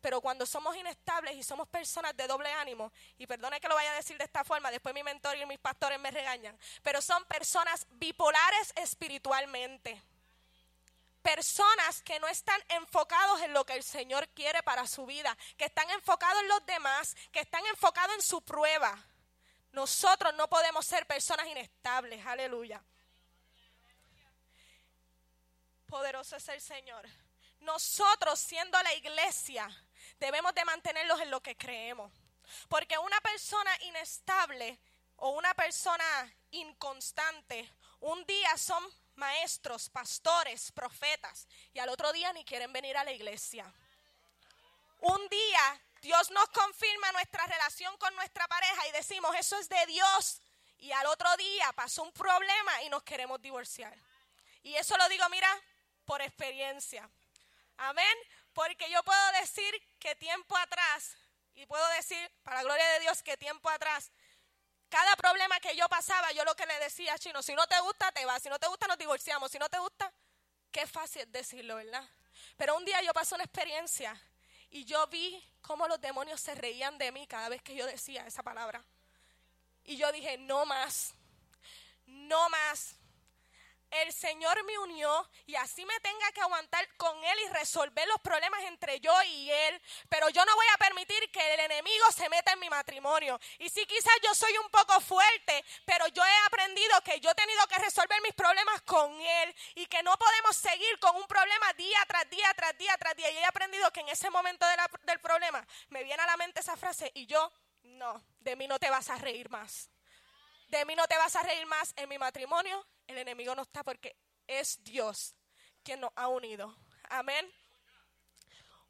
pero cuando somos inestables y somos personas de doble ánimo, y perdone que lo vaya a decir de esta forma, después mi mentor y mis pastores me regañan, pero son personas bipolares espiritualmente. Personas que no están enfocados en lo que el Señor quiere para su vida, que están enfocados en los demás, que están enfocados en su prueba. Nosotros no podemos ser personas inestables, aleluya. Poderoso es el Señor. Nosotros siendo la iglesia debemos de mantenerlos en lo que creemos. Porque una persona inestable o una persona inconstante, un día son maestros, pastores, profetas, y al otro día ni quieren venir a la iglesia. Un día Dios nos confirma nuestra relación con nuestra pareja y decimos, eso es de Dios. Y al otro día pasó un problema y nos queremos divorciar. Y eso lo digo, mira, por experiencia. Amén. Porque yo puedo decir que tiempo atrás, y puedo decir, para la gloria de Dios, que tiempo atrás, cada problema que yo pasaba, yo lo que le decía a Chino, si no te gusta, te vas, si no te gusta, nos divorciamos, si no te gusta, qué fácil decirlo, ¿verdad? Pero un día yo pasé una experiencia y yo vi cómo los demonios se reían de mí cada vez que yo decía esa palabra. Y yo dije, no más, no más el Señor me unió y así me tenga que aguantar con Él y resolver los problemas entre yo y Él. Pero yo no voy a permitir que el enemigo se meta en mi matrimonio. Y si quizás yo soy un poco fuerte, pero yo he aprendido que yo he tenido que resolver mis problemas con Él y que no podemos seguir con un problema día tras día, tras día, tras día. Y he aprendido que en ese momento del problema me viene a la mente esa frase y yo, no, de mí no te vas a reír más. De mí no te vas a reír más en mi matrimonio, el enemigo no está porque es Dios quien nos ha unido. Amén.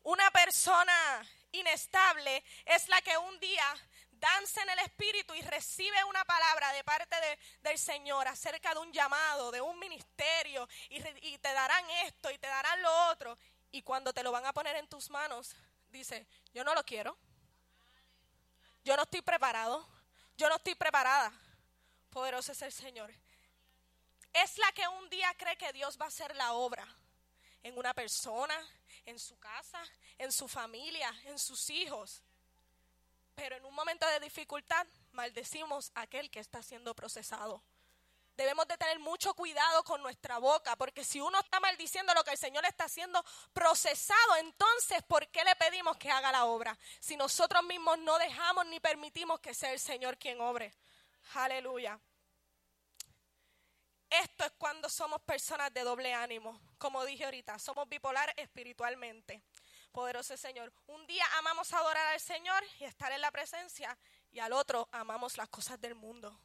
Una persona inestable es la que un día danza en el Espíritu y recibe una palabra de parte del Señor acerca de un llamado, de un ministerio, y, y, te darán esto y te darán lo otro. Y cuando te lo van a poner en tus manos, dice, yo no lo quiero. Yo no estoy preparado. Yo no estoy preparada. Poderoso es el Señor es la que un día cree que Dios va a hacer la obra en una persona, en su casa, en su familia, en sus hijos. Pero en un momento de dificultad maldecimos a aquel que está siendo procesado. Debemos de tener mucho cuidado con nuestra boca, porque si uno está maldiciendo lo que el Señor está haciendo procesado, entonces ¿por qué le pedimos que haga la obra? Si nosotros mismos no dejamos ni permitimos que sea el Señor quien obre. Aleluya. Esto es cuando somos personas de doble ánimo. Como dije ahorita, somos bipolar espiritualmente. Poderoso Señor. Un día amamos adorar al Señor y estar en la presencia y al otro amamos las cosas del mundo.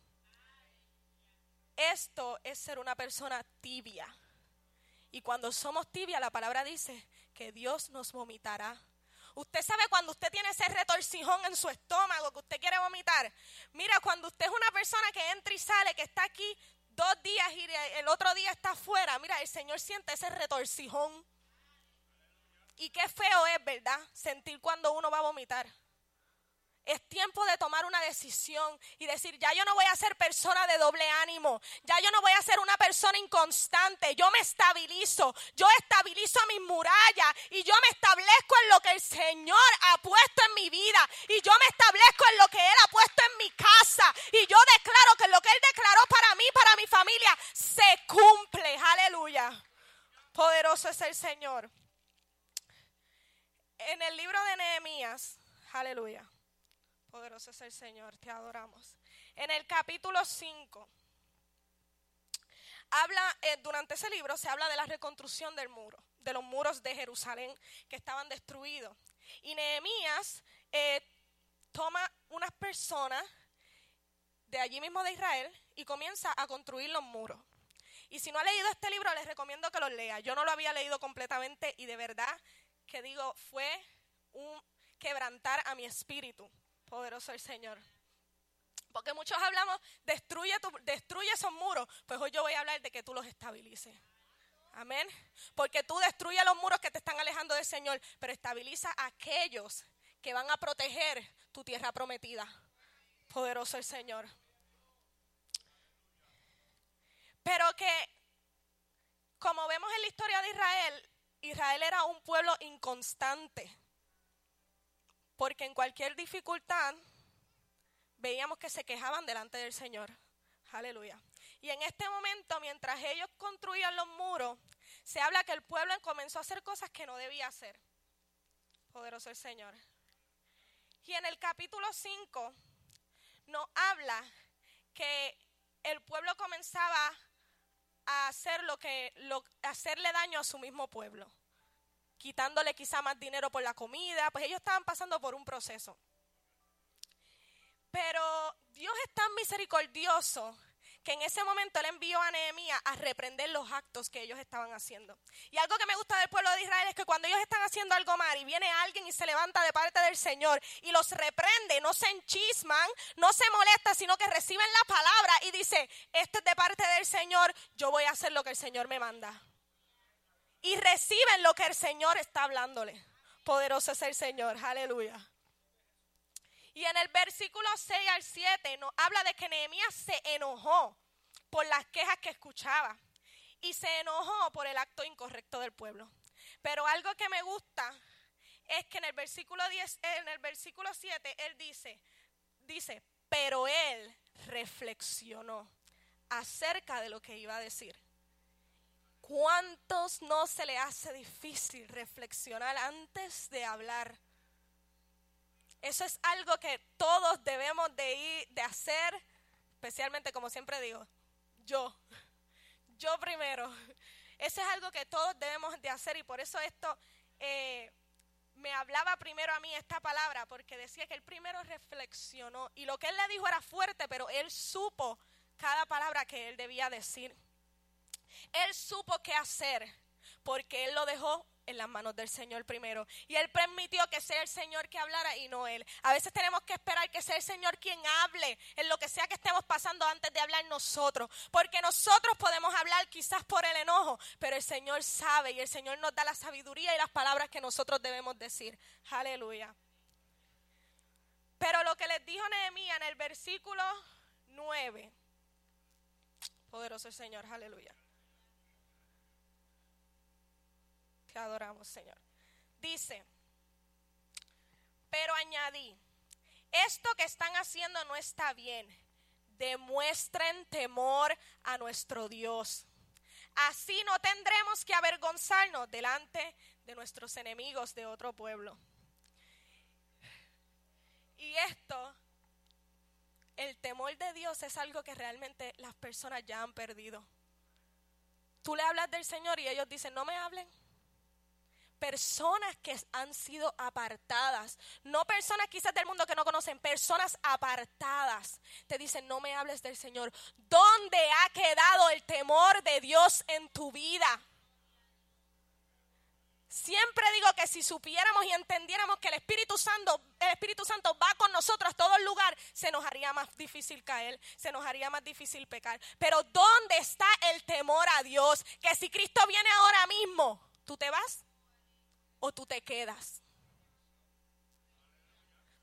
Esto es ser una persona tibia. Y cuando somos tibia, la palabra dice que Dios nos vomitará. Usted sabe cuando usted tiene ese retorcijón en su estómago, que usted quiere vomitar. Mira, cuando usted es una persona que entra y sale, que está aquí dos días y el otro día está afuera, mira, el Señor siente ese retorcijón. Y qué feo es, ¿verdad? Sentir cuando uno va a vomitar. Es tiempo de tomar una decisión y decir, ya yo no voy a ser persona de doble ánimo, ya yo no voy a ser una persona inconstante, yo me estabilizo, yo estabilizo mis murallas y yo me establezco en lo que el Señor ha puesto en mi vida y yo me establezco en lo que Él ha puesto en mi casa y yo declaro que lo que Él declaró para mí, para mi familia, se cumple, aleluya. Poderoso es el Señor. En el libro de Nehemías, aleluya. Poderoso es el Señor, te adoramos. En el capítulo 5, habla, eh, durante ese libro se habla de la reconstrucción del muro, de los muros de Jerusalén que estaban destruidos. Y Nehemías eh, toma unas personas de allí mismo de Israel y comienza a construir los muros. Y si no ha leído este libro, les recomiendo que lo lea. Yo no lo había leído completamente y de verdad que digo, fue un quebrantar a mi espíritu Poderoso el Señor. Porque muchos hablamos, destruye, esos muros. Pues hoy yo voy a hablar de que tú los estabilices. Amén. Porque tú destruyes los muros que te están alejando del Señor, pero estabiliza a aquellos que van a proteger tu tierra prometida. Poderoso el Señor. Pero que, como vemos en la historia de Israel, Israel era un pueblo inconstante. Porque en cualquier dificultad veíamos que se quejaban delante del Señor. Aleluya. Y en este momento, mientras ellos construían los muros, se habla que el pueblo comenzó a hacer cosas que no debía hacer. Poderoso el Señor. Y en el capítulo 5 nos habla que el pueblo comenzaba a hacer lo que hacerle daño a su mismo pueblo quitándole quizá más dinero por la comida, pues ellos estaban pasando por un proceso. Pero Dios es tan misericordioso que en ese momento él envió a Nehemías a reprender los actos que ellos estaban haciendo. Y algo que me gusta del pueblo de Israel es que cuando ellos están haciendo algo mal y viene alguien y se levanta de parte del Señor y los reprende, no se enchisman, no se molesta, sino que reciben la palabra y dice, este es de parte del Señor, yo voy a hacer lo que el Señor me manda y reciben lo que el Señor está hablándole. Poderoso es el Señor, aleluya. Y en el versículo 6 al 7 nos habla de que Nehemías se enojó por las quejas que escuchaba y se enojó por el acto incorrecto del pueblo. Pero algo que me gusta es que en el versículo 10 en el versículo 7 él dice dice, "Pero él reflexionó acerca de lo que iba a decir." ¿Cuántos no se le hace difícil reflexionar antes de hablar? Eso es algo que todos debemos de ir, de hacer, especialmente como siempre digo, yo, yo primero. Eso es algo que todos debemos de hacer y por eso esto eh, me hablaba primero a mí esta palabra, porque decía que él primero reflexionó y lo que él le dijo era fuerte, pero él supo cada palabra que él debía decir. Él supo qué hacer porque él lo dejó en las manos del Señor primero. Y él permitió que sea el Señor que hablara y no él. A veces tenemos que esperar que sea el Señor quien hable en lo que sea que estemos pasando antes de hablar nosotros. Porque nosotros podemos hablar quizás por el enojo, pero el Señor sabe y el Señor nos da la sabiduría y las palabras que nosotros debemos decir. Aleluya. Pero lo que les dijo Nehemías en el versículo 9. Poderoso el Señor, aleluya. Adoramos, Señor. Dice, pero añadí, esto que están haciendo no está bien. Demuestren temor a nuestro Dios. Así no tendremos que avergonzarnos delante de nuestros enemigos de otro pueblo. Y esto, el temor de Dios es algo que realmente las personas ya han perdido. Tú le hablas del Señor y ellos dicen, no me hablen personas que han sido apartadas, no personas quizás del mundo que no conocen, personas apartadas, te dicen, no me hables del Señor. ¿Dónde ha quedado el temor de Dios en tu vida? Siempre digo que si supiéramos y entendiéramos que el Espíritu Santo, el Espíritu Santo va con nosotros a todo lugar, se nos haría más difícil caer, se nos haría más difícil pecar. Pero ¿dónde está el temor a Dios? Que si Cristo viene ahora mismo, ¿tú te vas o tú te quedas?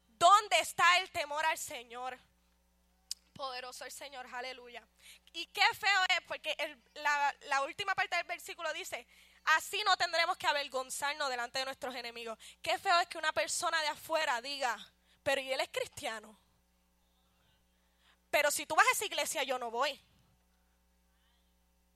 ¿Dónde está el temor al Señor? Poderoso el Señor, aleluya. Y qué feo es, porque la, la última parte del versículo dice, así no tendremos que avergonzarnos delante de nuestros enemigos. Qué feo es que una persona de afuera diga, pero ¿y él es cristiano? Pero si tú vas a esa iglesia, yo no voy.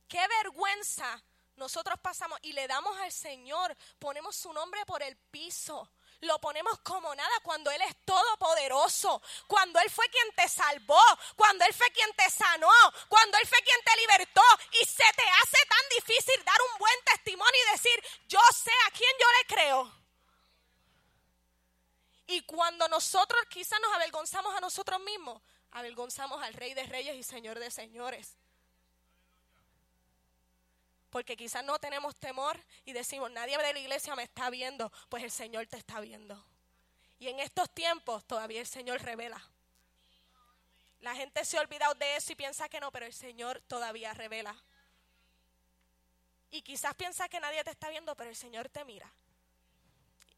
Qué vergüenza nosotros pasamos y le damos al Señor, ponemos su nombre por el piso lo ponemos como nada cuando Él es todopoderoso, cuando Él fue quien te salvó, cuando Él fue quien te sanó, cuando Él fue quien te libertó y se te hace tan difícil dar un buen testimonio y decir, yo sé a quién yo le creo. Y cuando nosotros quizás nos avergonzamos a nosotros mismos, avergonzamos al Rey de Reyes y Señor de Señores porque quizás no tenemos temor y decimos, nadie de la iglesia me está viendo, pues el Señor te está viendo. Y en estos tiempos todavía el Señor revela. La gente se ha olvidado de eso y piensa que no, pero el Señor todavía revela. Y quizás piensa que nadie te está viendo, pero el Señor te mira.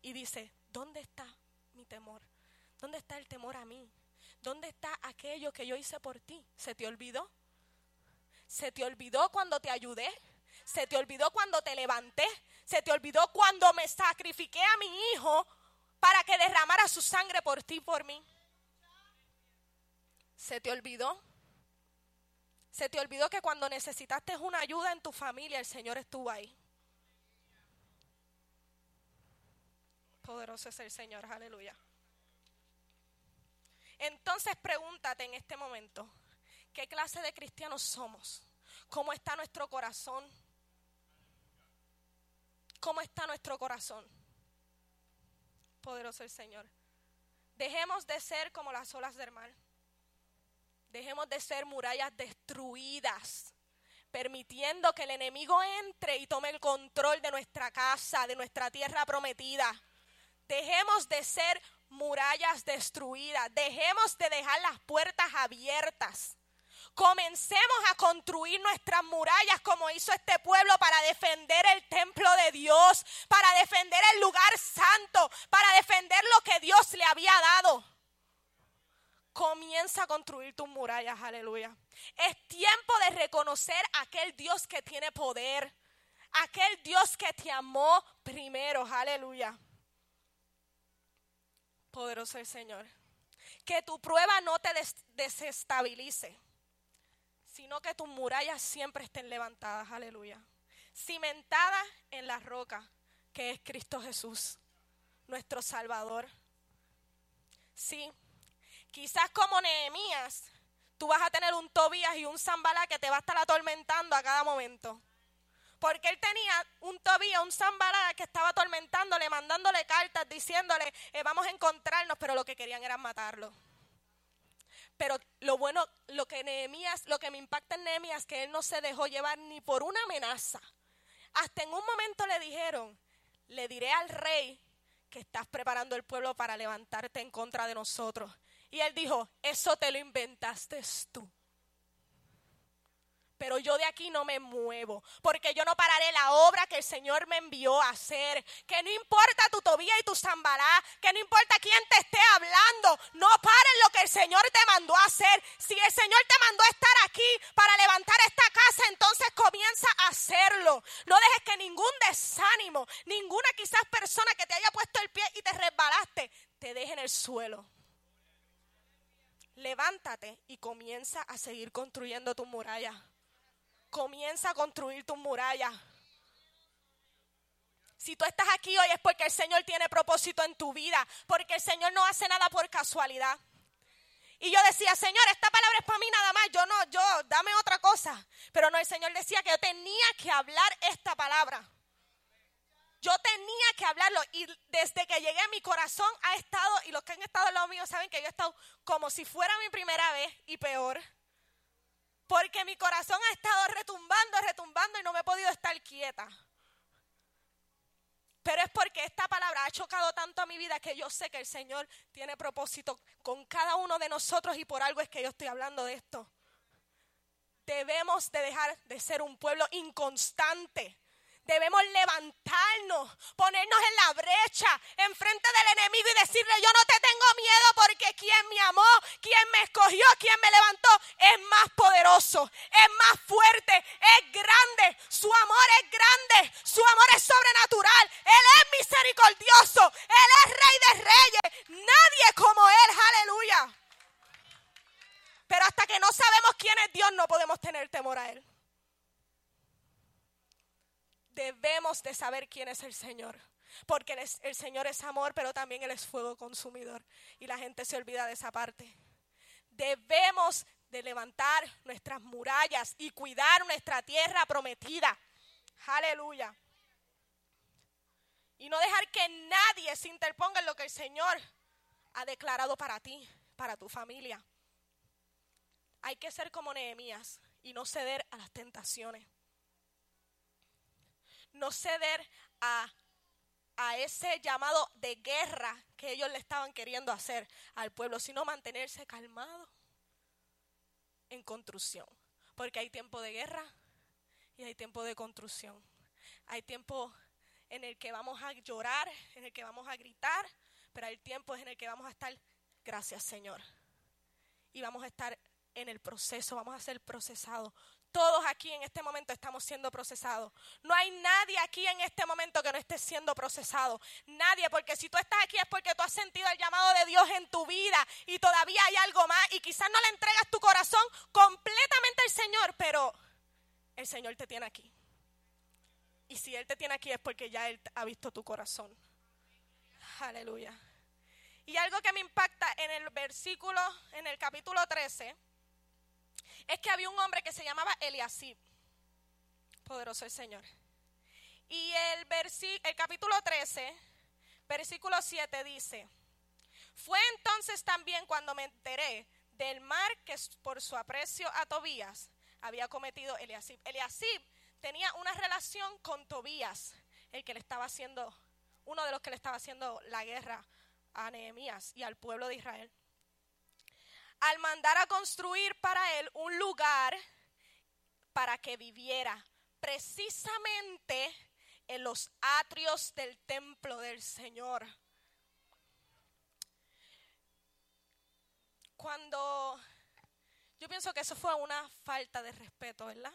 Y dice, ¿dónde está mi temor? ¿Dónde está el temor a mí? ¿Dónde está aquello que yo hice por ti? ¿Se te olvidó? ¿Se te olvidó cuando te ayudé? Se te olvidó cuando te levanté. Se te olvidó cuando me sacrifiqué a mi hijo para que derramara su sangre por ti y por mí. Se te olvidó. Se te olvidó que cuando necesitaste una ayuda en tu familia, el Señor estuvo ahí. Poderoso es el Señor, aleluya. Entonces pregúntate en este momento, ¿qué clase de cristianos somos? ¿Cómo está nuestro corazón? ¿Cómo está nuestro corazón? Poderoso el Señor. Dejemos de ser como las olas del mar. Dejemos de ser murallas destruidas, permitiendo que el enemigo entre y tome el control de nuestra casa, de nuestra tierra prometida. Dejemos de ser murallas destruidas. Dejemos de dejar las puertas abiertas. Comencemos a construir nuestras murallas como hizo este pueblo para defender el templo de Dios, para defender el lugar santo, para defender lo que Dios le había dado. Comienza a construir tus murallas, aleluya. Es tiempo de reconocer aquel Dios que tiene poder, aquel Dios que te amó primero, aleluya. Poderoso el Señor. Que tu prueba no te desestabilice sino que tus murallas siempre estén levantadas, aleluya. Cimentadas en la roca que es Cristo Jesús, nuestro Salvador. Sí, quizás como Nehemías, tú vas a tener un Tobías y un Zambalá que te va a estar atormentando a cada momento. Porque él tenía un Tobías, un Zambalá que estaba atormentándole, mandándole cartas, diciéndole, eh, vamos a encontrarnos, pero lo que querían era matarlo. Pero lo bueno, lo que Nehemías, lo que me impacta en Nehemías, que él no se dejó llevar ni por una amenaza. Hasta en un momento le dijeron, le diré al rey que estás preparando el pueblo para levantarte en contra de nosotros. Y él dijo, eso te lo inventaste tú pero yo de aquí no me muevo, porque yo no pararé la obra que el Señor me envió a hacer. Que no importa tu tobía y tu zambalá, que no importa quién te esté hablando, no pares lo que el Señor te mandó a hacer. Si el Señor te mandó a estar aquí para levantar esta casa, entonces comienza a hacerlo. No dejes que ningún desánimo, ninguna quizás persona que te haya puesto el pie y te resbalaste, te deje en el suelo. Levántate y comienza a seguir construyendo tu muralla. Comienza a construir tus murallas. Si tú estás aquí hoy es porque el Señor tiene propósito en tu vida, porque el Señor no hace nada por casualidad. Y yo decía, Señor, esta palabra es para mí nada más, yo no, yo, dame otra cosa. Pero no, el Señor decía que yo tenía que hablar esta palabra. Yo tenía que hablarlo y desde que llegué mi corazón ha estado, y los que han estado al lado mío saben que yo he estado como si fuera mi primera vez y peor. Porque mi corazón ha estado retumbando, retumbando y no me he podido estar quieta. Pero es porque esta palabra ha chocado tanto a mi vida que yo sé que el Señor tiene propósito con cada uno de nosotros y por algo es que yo estoy hablando de esto. Debemos de dejar de ser un pueblo inconstante Debemos levantarnos, ponernos en la brecha, enfrente del enemigo y decirle, yo no te tengo miedo porque quien me amó, quien me escogió, quien me levantó, es más poderoso, es más fuerte, es grande, su amor es grande, su amor es sobrenatural, Él es misericordioso, Él es rey de reyes, nadie como Él, aleluya. Pero hasta que no sabemos quién es Dios, no podemos tener temor a Él debemos de saber quién es el Señor. Porque el, Señor es amor, pero también Él es fuego consumidor. Y la gente se olvida de esa parte. Debemos de levantar nuestras murallas y cuidar nuestra tierra prometida. Aleluya. Y no dejar que nadie se interponga en lo que el Señor ha declarado para ti, para tu familia. Hay que ser como Nehemías y no ceder a las tentaciones no ceder a, a ese llamado de guerra que ellos le estaban queriendo hacer al pueblo, sino mantenerse calmado en construcción. Porque hay tiempo de guerra y hay tiempo de construcción. Hay tiempo en el que vamos a llorar, en el que vamos a gritar, pero hay tiempo en el que vamos a estar, gracias Señor. Y vamos a estar en el proceso, vamos a ser procesados. Todos aquí en este momento estamos siendo procesados. No hay nadie aquí en este momento que no esté siendo procesado. Nadie, porque si tú estás aquí es porque tú has sentido el llamado de Dios en tu vida y todavía hay algo más y quizás no le entregas tu corazón completamente al Señor, pero el Señor te tiene aquí. Y si Él te tiene aquí es porque ya Él ha visto tu corazón. Aleluya. Y algo que me impacta en el versículo, en el capítulo 13 es que había un hombre que se llamaba Eliasib. Poderoso el Señor. Y el, el capítulo 13, versículo 7 dice, fue entonces también cuando me enteré del mar que por su aprecio a Tobías había cometido Eliasib. Eliasib tenía una relación con Tobías, el que le estaba haciendo, uno de los que le estaba haciendo la guerra a Nehemías y al pueblo de Israel al mandar a construir para él un lugar para que viviera precisamente en los atrios del templo del Señor. Cuando yo pienso que eso fue una falta de respeto, ¿verdad?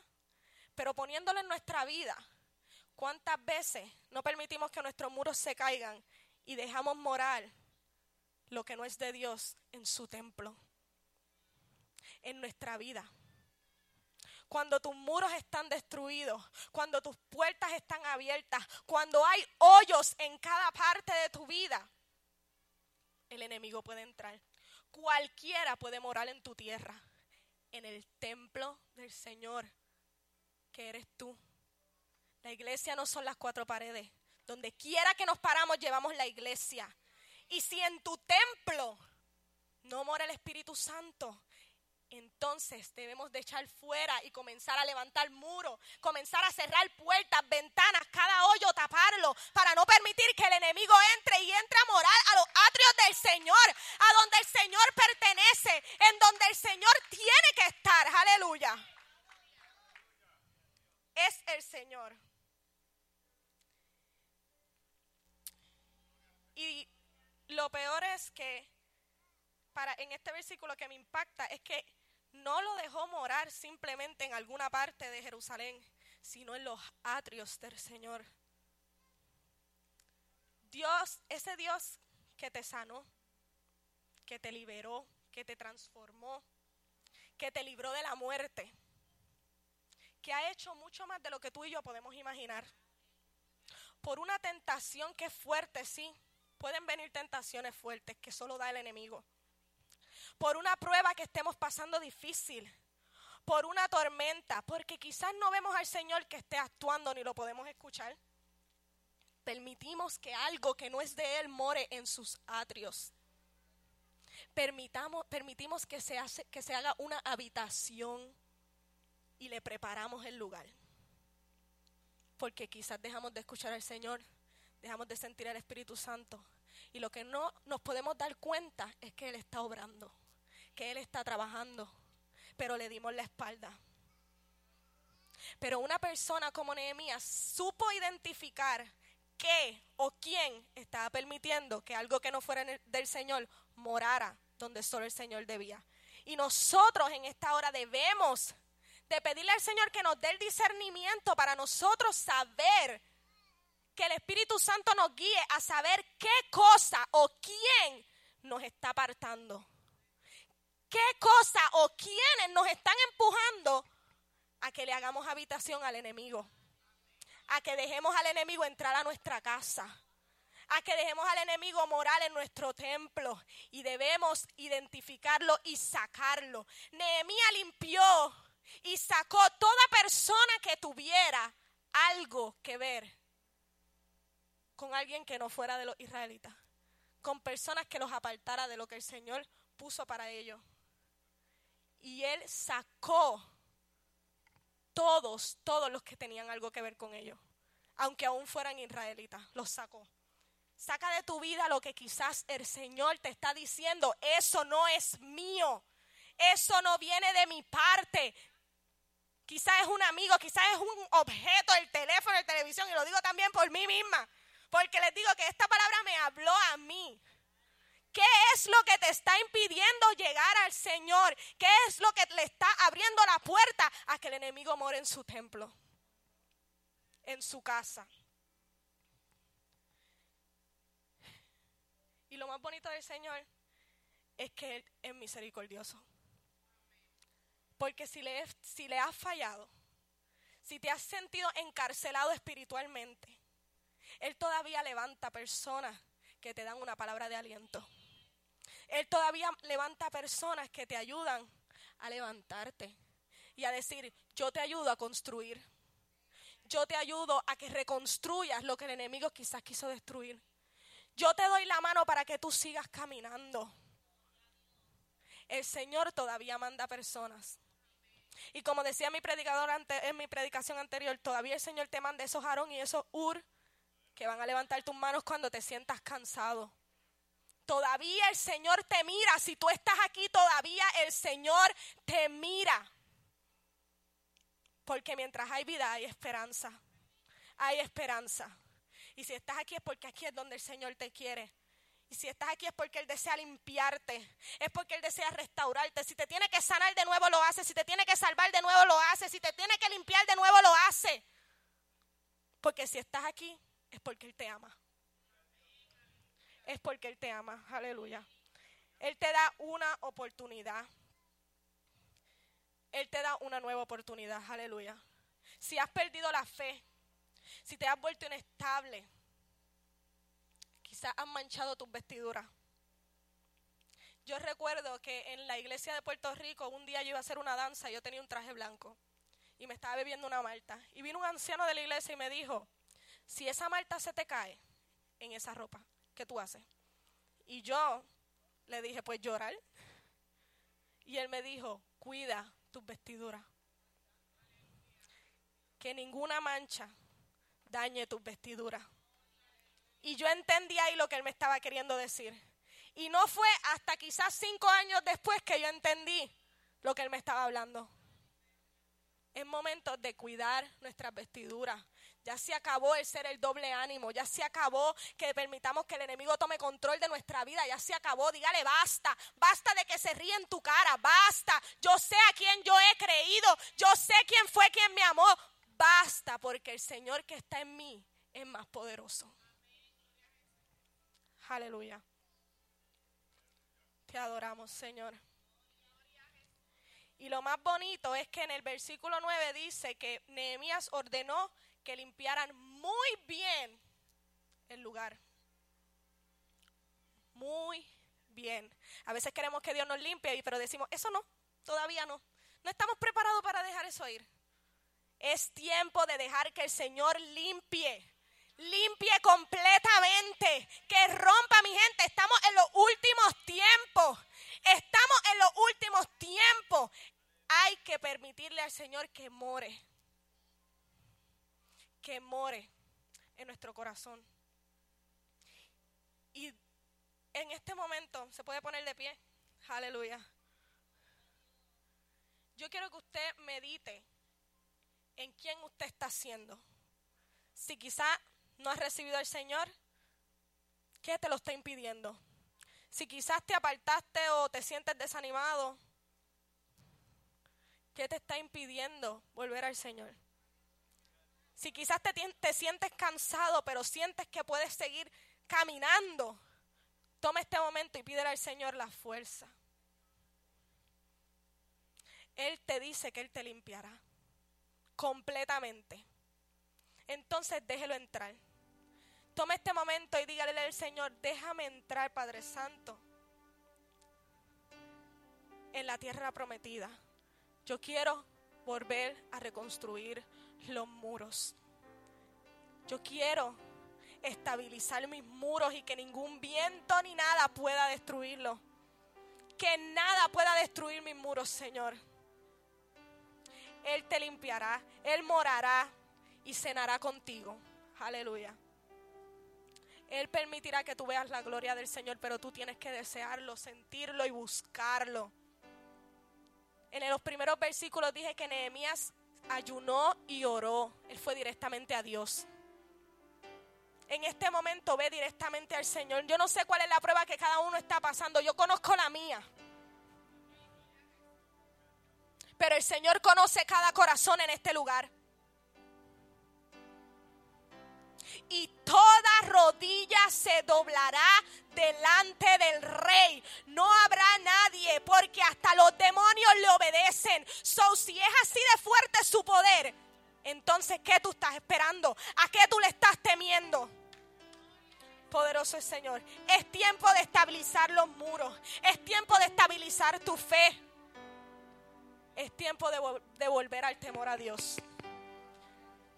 Pero poniéndolo en nuestra vida, ¿cuántas veces no permitimos que nuestros muros se caigan y dejamos morar lo que no es de Dios en su templo? En nuestra vida. Cuando tus muros están destruidos, cuando tus puertas están abiertas, cuando hay hoyos en cada parte de tu vida, el enemigo puede entrar. Cualquiera puede morar en tu tierra, en el templo del Señor, que eres tú. La iglesia no son las cuatro paredes. Donde quiera que nos paramos, llevamos la iglesia. Y si en tu templo no mora el Espíritu Santo, entonces debemos de echar fuera y comenzar a levantar muros, comenzar a cerrar puertas, ventanas, cada hoyo taparlo para no permitir que el enemigo entre y entre a morar a los atrios del Señor, a donde el Señor pertenece, en donde el Señor tiene que estar. Aleluya. Es el Señor. Y lo peor es que para en este versículo que me impacta es que no lo dejó morar simplemente en alguna parte de Jerusalén, sino en los atrios del Señor. Dios, ese Dios que te sanó, que te liberó, que te transformó, que te libró de la muerte, que ha hecho mucho más de lo que tú y yo podemos imaginar. Por una tentación que es fuerte, sí, pueden venir tentaciones fuertes que solo da el enemigo por una prueba que estemos pasando difícil, por una tormenta, porque quizás no vemos al Señor que esté actuando ni lo podemos escuchar. Permitimos que algo que no es de Él more en sus atrios. Permitamos, permitimos que se, hace, que se haga una habitación y le preparamos el lugar. Porque quizás dejamos de escuchar al Señor, dejamos de sentir el Espíritu Santo. Y lo que no nos podemos dar cuenta es que Él está obrando, que Él está trabajando, pero le dimos la espalda. Pero una persona como Nehemías supo identificar qué o quién estaba permitiendo que algo que no fuera del Señor morara donde solo el Señor debía. Y nosotros en esta hora debemos de pedirle al Señor que nos dé el discernimiento para nosotros saber que el Espíritu Santo nos guíe a saber qué cosa o quién nos está apartando. ¿Qué cosa o quiénes nos están empujando a que le hagamos habitación al enemigo? A que dejemos al enemigo entrar a nuestra casa. A que dejemos al enemigo moral en nuestro templo. Y debemos identificarlo y sacarlo. Nehemías limpió y sacó toda persona que tuviera algo que ver con alguien que no fuera de los israelitas, con personas que los apartara de lo que el Señor puso para ellos. Y él sacó todos, todos los que tenían algo que ver con ellos, aunque aún fueran israelitas, los sacó. Saca de tu vida lo que quizás el Señor te está diciendo, eso no es mío, eso no viene de mi parte. Quizás es un amigo, quizás es un objeto, el teléfono, la televisión, y lo digo también por mí misma. Porque les digo que esta palabra me habló a mí. ¿Qué es lo que te está impidiendo llegar al Señor? ¿Qué es lo que le está abriendo la puerta a que el enemigo more en su templo? En su casa. Y lo más bonito del Señor es que Él es misericordioso. Porque si le, si le has fallado, si te has sentido encarcelado espiritualmente, él todavía levanta personas que te dan una palabra de aliento. Él todavía levanta personas que te ayudan a levantarte y a decir, yo te ayudo a construir. Yo te ayudo a que reconstruyas lo que el enemigo quizás quiso destruir. Yo te doy la mano para que tú sigas caminando. El Señor todavía manda personas. Y como decía mi predicador en mi predicación anterior, todavía el Señor te manda esos Aarón y esos Ur que van a levantar tus manos cuando te sientas cansado. Todavía el Señor te mira. Si tú estás aquí, todavía el Señor te mira. Porque mientras hay vida, hay esperanza. Hay esperanza. Y si estás aquí es porque aquí es donde el Señor te quiere. Y si estás aquí es porque Él desea limpiarte, es porque Él desea restaurarte. Si te tiene que sanar de nuevo, lo hace. Si te tiene que salvar de nuevo, lo hace. Si te tiene que limpiar de nuevo, lo hace. Porque si estás aquí, es porque Él te ama. Es porque Él te ama. Aleluya. Él te da una oportunidad. Él te da una nueva oportunidad. Aleluya. Si has perdido la fe, si te has vuelto inestable, quizás has manchado tus vestiduras. Yo recuerdo que en la iglesia de Puerto Rico un día yo iba a hacer una danza y yo tenía un traje blanco y me estaba bebiendo una malta. Y vino un anciano de la iglesia y me dijo, si esa malta se te cae en esa ropa, ¿qué tú haces? Y yo le dije, pues llorar. Y él me dijo, cuida tus vestiduras. Que ninguna mancha dañe tus vestiduras. Y yo entendí ahí lo que él me estaba queriendo decir. Y no fue hasta quizás cinco años después que yo entendí lo que él me estaba hablando. Es momento de cuidar nuestras vestiduras, ya se acabó el ser el doble ánimo. Ya se acabó que permitamos que el enemigo tome control de nuestra vida. Ya se acabó. Dígale, basta. Basta de que se ríe en tu cara. Basta. Yo sé a quién yo he creído. Yo sé quién fue quien me amó. Basta porque el Señor que está en mí es más poderoso. Aleluya. Te adoramos, Señor. Y lo más bonito es que en el versículo 9 dice que Nehemías ordenó que limpiaran muy bien el lugar. Muy bien. A veces queremos que Dios nos limpie, pero decimos, eso no, todavía no. No estamos preparados para dejar eso ir. Es tiempo de dejar que el Señor limpie. Limpie completamente. Que rompa, mi gente. Estamos en los últimos tiempos. Estamos en los últimos tiempos. Hay que permitirle al Señor que more que more en nuestro corazón. en este momento, se puede poner de pie. Aleluya. Yo quiero que usted medite en quién usted está haciendo. Si quizá no has recibido al Señor, ¿qué te lo está impidiendo? Si quizás te apartaste o te sientes desanimado, ¿qué te está impidiendo volver al Señor? Si quizás te, te sientes cansado, pero sientes que puedes seguir caminando, toma este momento y pídele al Señor la fuerza. Él te dice que Él te limpiará completamente. Entonces déjelo entrar. Tome este momento y dígale al Señor, déjame entrar, Padre Santo, en la tierra prometida. Yo quiero volver a reconstruir los muros. Yo quiero estabilizar mis muros y que ningún viento ni nada pueda destruirlo. Que nada pueda destruir mis muros, Señor. Él te limpiará, Él morará y cenará contigo. Aleluya. Él permitirá que tú veas la gloria del Señor, pero tú tienes que desearlo, sentirlo y buscarlo. En los primeros versículos dije que Nehemías ayunó y oró. Él fue directamente a Dios. En este momento ve directamente al Señor. Yo no sé cuál es la prueba que cada uno está pasando. Yo conozco la mía. Pero el Señor conoce cada corazón en este lugar. Y toda rodilla se doblará delante del rey. No habrá nadie porque hasta los demonios le obedecen. So, si es así de fuerte su poder, entonces, ¿qué tú estás esperando? ¿A qué tú le estás temiendo? Poderoso el Señor. Es tiempo de estabilizar los muros. Es tiempo de estabilizar tu fe. Es tiempo de, volver al temor a Dios.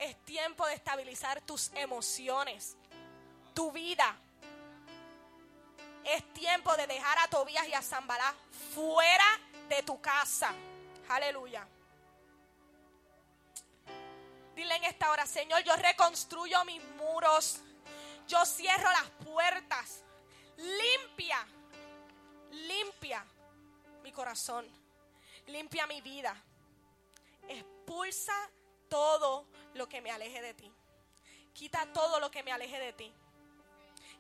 Es tiempo de estabilizar tus emociones, tu vida. Es tiempo de dejar a Tobías y a Zambalá fuera de tu casa. Aleluya. Dile en esta hora, Señor, yo reconstruyo mis muros. Yo cierro las puertas. Limpia, limpia mi corazón limpia mi vida. Expulsa todo lo que me aleje de ti. Quita todo lo que me aleje de ti.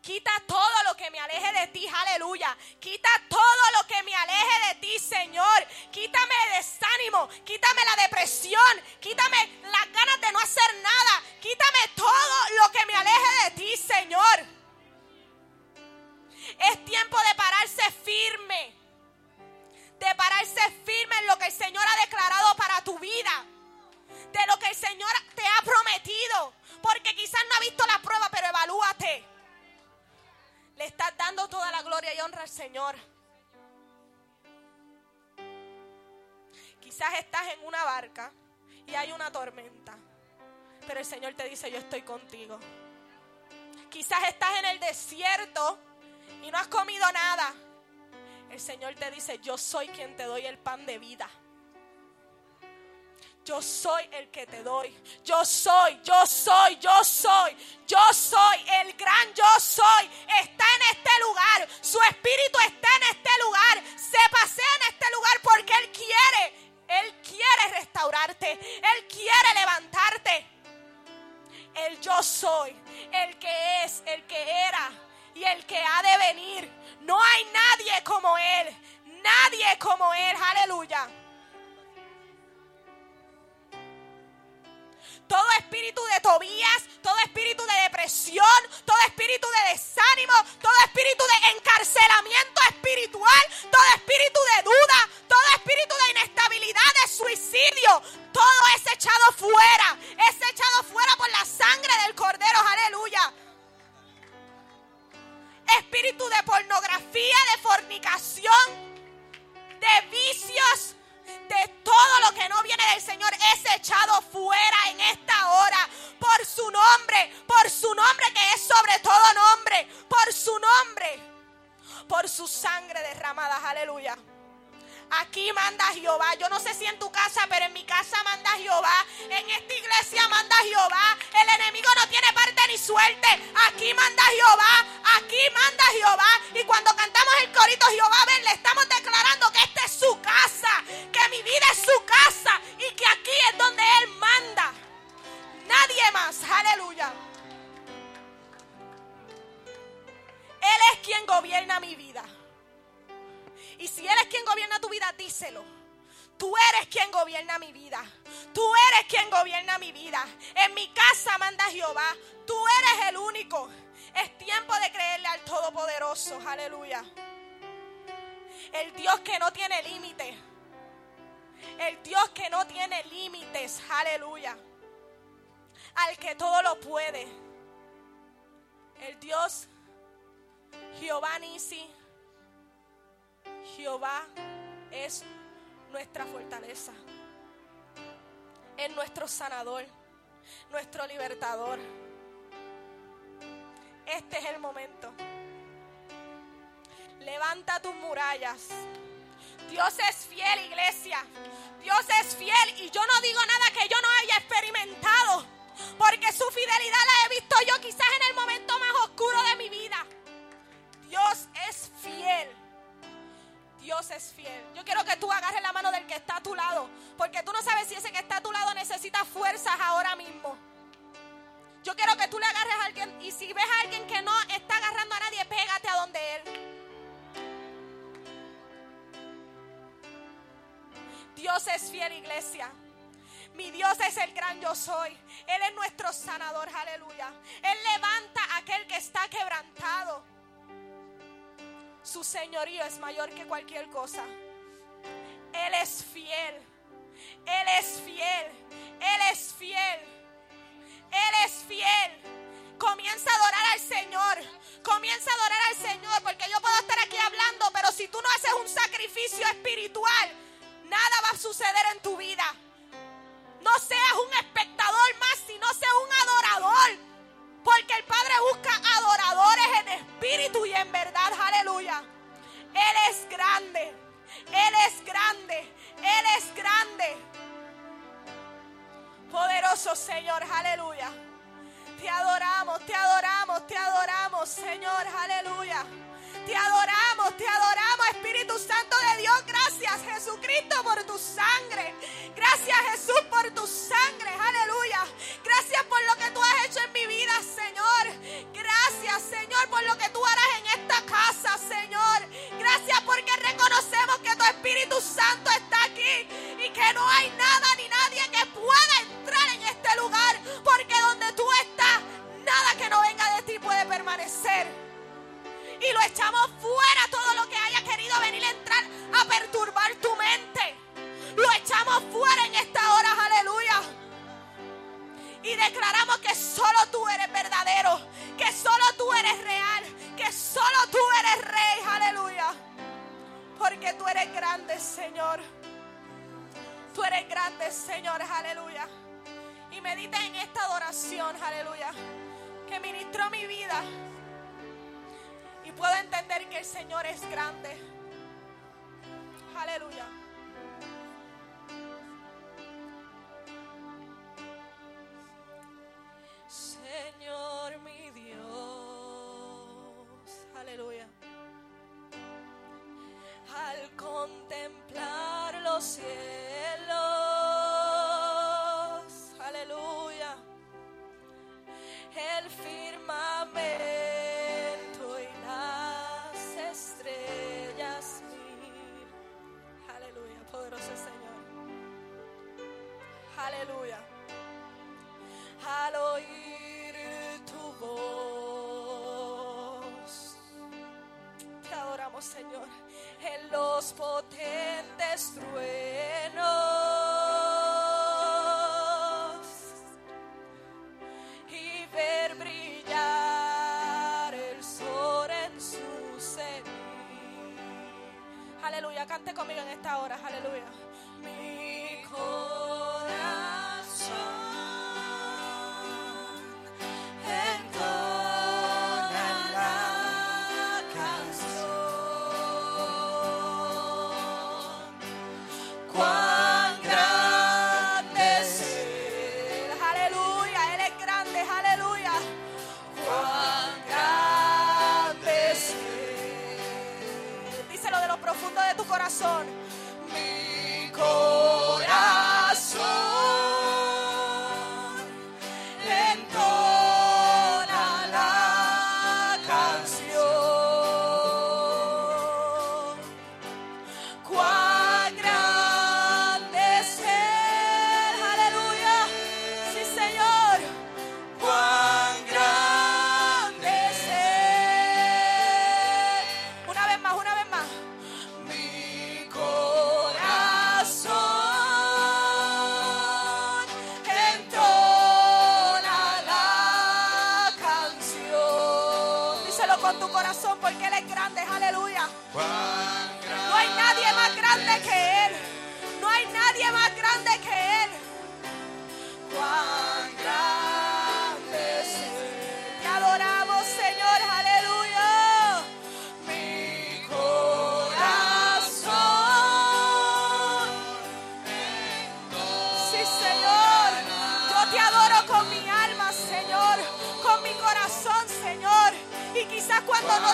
Quita todo lo que me aleje de ti, aleluya. Quita todo lo que me aleje de ti, Señor. Quítame el desánimo, quítame la depresión, quítame las ganas de no hacer nada. Quítame todo lo que me aleje de ti, Señor. Es tiempo de pararse firme de pararse firme en lo que el Señor ha declarado para tu vida, de lo que el Señor te ha prometido, porque quizás no ha visto la prueba, pero evalúate. Le estás dando toda la gloria y honra al Señor. Quizás estás en una barca y hay una tormenta, pero el Señor te dice, yo estoy contigo. Quizás estás en el desierto y no has comido nada, el Señor te dice, yo soy quien te doy el pan de vida. Yo soy el que te doy. Yo soy, yo soy, yo soy. Yo soy el gran yo soy. Está en este lugar. Nuestro sanador, nuestro libertador. Este es el momento. Levanta tus murallas. Dios es fiel, iglesia. Dios es fiel y yo no digo nada que yo no haya experimentado. Porque su fidelidad la he visto yo quizás en el momento más oscuro de mi vida. Dios es fiel. Dios es fiel. Yo quiero que tú agarres la mano del que está a tu lado, porque tú no sabes si ese que está a tu lado necesita fuerzas ahora mismo. Yo quiero que tú le agarres a alguien y si ves a alguien que no está agarrando a nadie, pégate a donde él. Dios es fiel, iglesia. Mi Dios es el gran yo soy. Él es nuestro sanador, aleluya. Él levanta a aquel que está quebrantado. Su señorío es mayor que cualquier cosa. Él es fiel. Él es fiel. Él es fiel. Él es fiel. Comienza a adorar al Señor. Comienza a adorar al Señor. Porque yo puedo estar aquí hablando, pero si tú no haces un sacrificio espiritual, nada va a suceder en tu vida. No seas un espectador más, sino seas un adorador. Porque el Padre busca adoradores en espíritu y en verdad. Aleluya. Él es grande. Él es grande. Él es grande. Poderoso Señor. Aleluya. Te adoramos, te adoramos, te adoramos, Señor. Aleluya. Te adoramos, te adoramos, Espíritu Santo de Dios. Gracias, Jesucristo, por tu sangre. Gracias, Jesús, por tu sangre. Aleluya. Gracias por lo que tú has hecho en mi vida, Señor. Gracias, Señor, por lo que tú harás en esta casa, Señor. Gracias porque reconocemos que tu Espíritu Santo está aquí y que no hay nada ni nadie que pueda entrar en este lugar. Porque donde tú estás, nada que no venga de ti puede permanecer y lo echamos fuera todo lo que haya querido venir a entrar a perturbar tu mente. Lo echamos fuera en esta hora, aleluya. Y declaramos que solo tú eres verdadero, que solo tú eres real, que solo tú eres rey, aleluya. Porque tú eres grande, Señor. Tú eres grande, Señor, aleluya. Y medita en esta adoración, aleluya, que ministró mi vida y puedo entender que el Señor es grande. Aleluya. Señor mi Dios. Aleluya. Al contemplar los cielos. Aleluya. El firmamento Señor. Aleluya. Al oír tu voz, te adoramos, Señor, en los potentes truenos Aleluya, cante conmigo en esta hora, aleluya. Corazón. mi corazón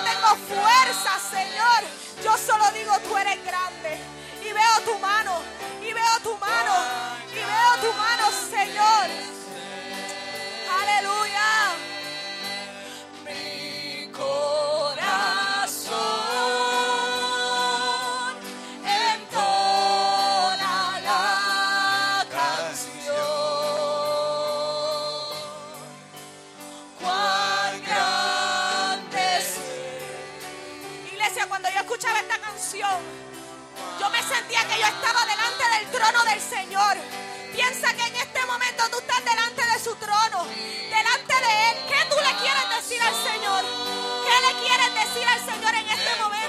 tengo fuerza, Señor, yo solo digo, tú eres grande. Y veo tu mano. Y veo tu mano. Y veo tu mano, Señor. Que yo estaba delante del trono del Señor. Piensa que en este momento tú estás delante de su trono, delante de Él. ¿Qué tú le quieres decir al Señor? ¿Qué le quieres decir al Señor en este momento?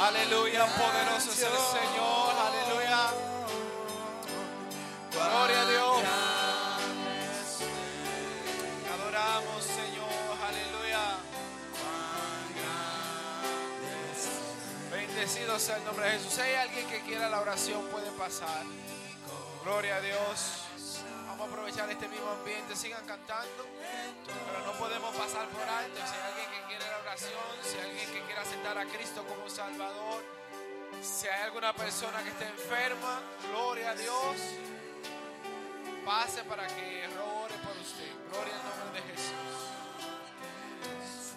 Aleluya, poderoso es el Señor. Aleluya. Gloria a Dios. Adoramos, Señor. Aleluya. Bendecido sea el nombre de Jesús. Si hay alguien que quiera la oración, puede pasar. Gloria a Dios. Aprovechar este mismo ambiente. Sigan cantando. Pero no podemos pasar por alto. Si hay alguien que quiere la oración, si hay alguien que quiera aceptar a Cristo como Salvador, si hay alguna persona que esté enferma, gloria a Dios. Pase para que ore por usted. Gloria al nombre de Jesús.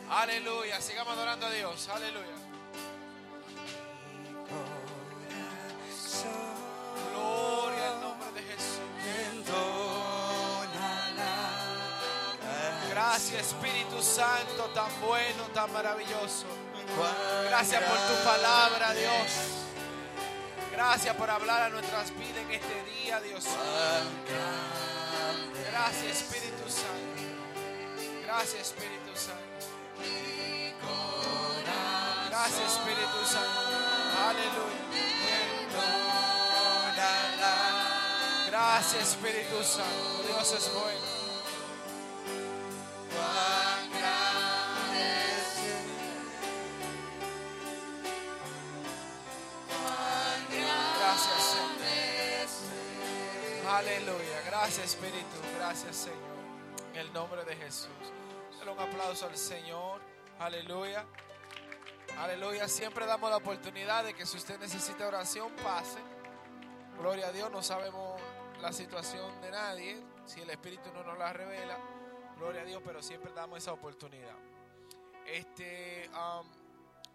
Aleluya. Sigamos adorando a Dios. Aleluya. Gracias Espíritu Santo, tan bueno, tan maravilloso. Gracias por tu palabra, Dios. Gracias por hablar a nuestras vidas en este día, Dios. Gracias Espíritu Santo. Gracias Espíritu Santo. Gracias Espíritu Santo. Aleluya. Gracias Espíritu Santo. Dios es bueno. Aleluya. Gracias, Espíritu. Gracias, Señor. En el nombre de Jesús. Un aplauso al Señor. Aleluya. Aleluya. Siempre damos la oportunidad de que si usted necesita oración, pase. Gloria a Dios. No sabemos la situación de nadie. Si el Espíritu no nos la revela. Gloria a Dios. Pero siempre damos esa oportunidad. Este, um,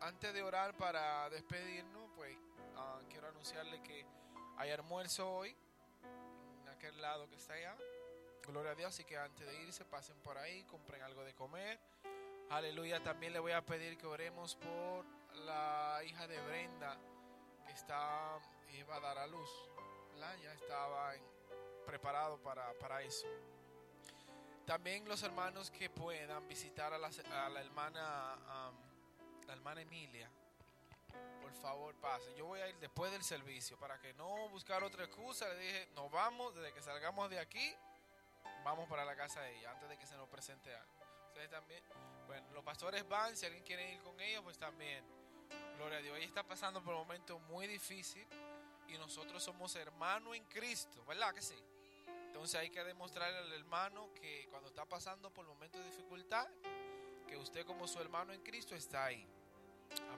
antes de orar para despedirnos, pues ah, quiero anunciarle que hay almuerzo hoy lado. que está allá. Gloria a Dios. Así que antes de irse, pasen por ahí, compren algo de comer. Aleluya. También le voy a pedir que oremos por la hija de Brenda que está iba a dar a luz. ¿verdad? Ya estaba preparado para, para eso. También los hermanos que puedan visitar a la, a la hermana la hermana Emilia. Favor, pasen. Yo voy a ir después del servicio para que no buscar otra excusa. Le dije, nos vamos desde que salgamos de aquí. Vamos para la casa de ella antes de que se nos presente algo. Ustedes también. Bueno, los pastores van. Si alguien quiere ir con ellos, pues también. Gloria a Dios. Ella está pasando por un momento muy difícil y nosotros somos hermanos en Cristo, ¿verdad que sí? Entonces hay que demostrarle al hermano que cuando está pasando por momentos de dificultad, que usted como su hermano en Cristo está ahí.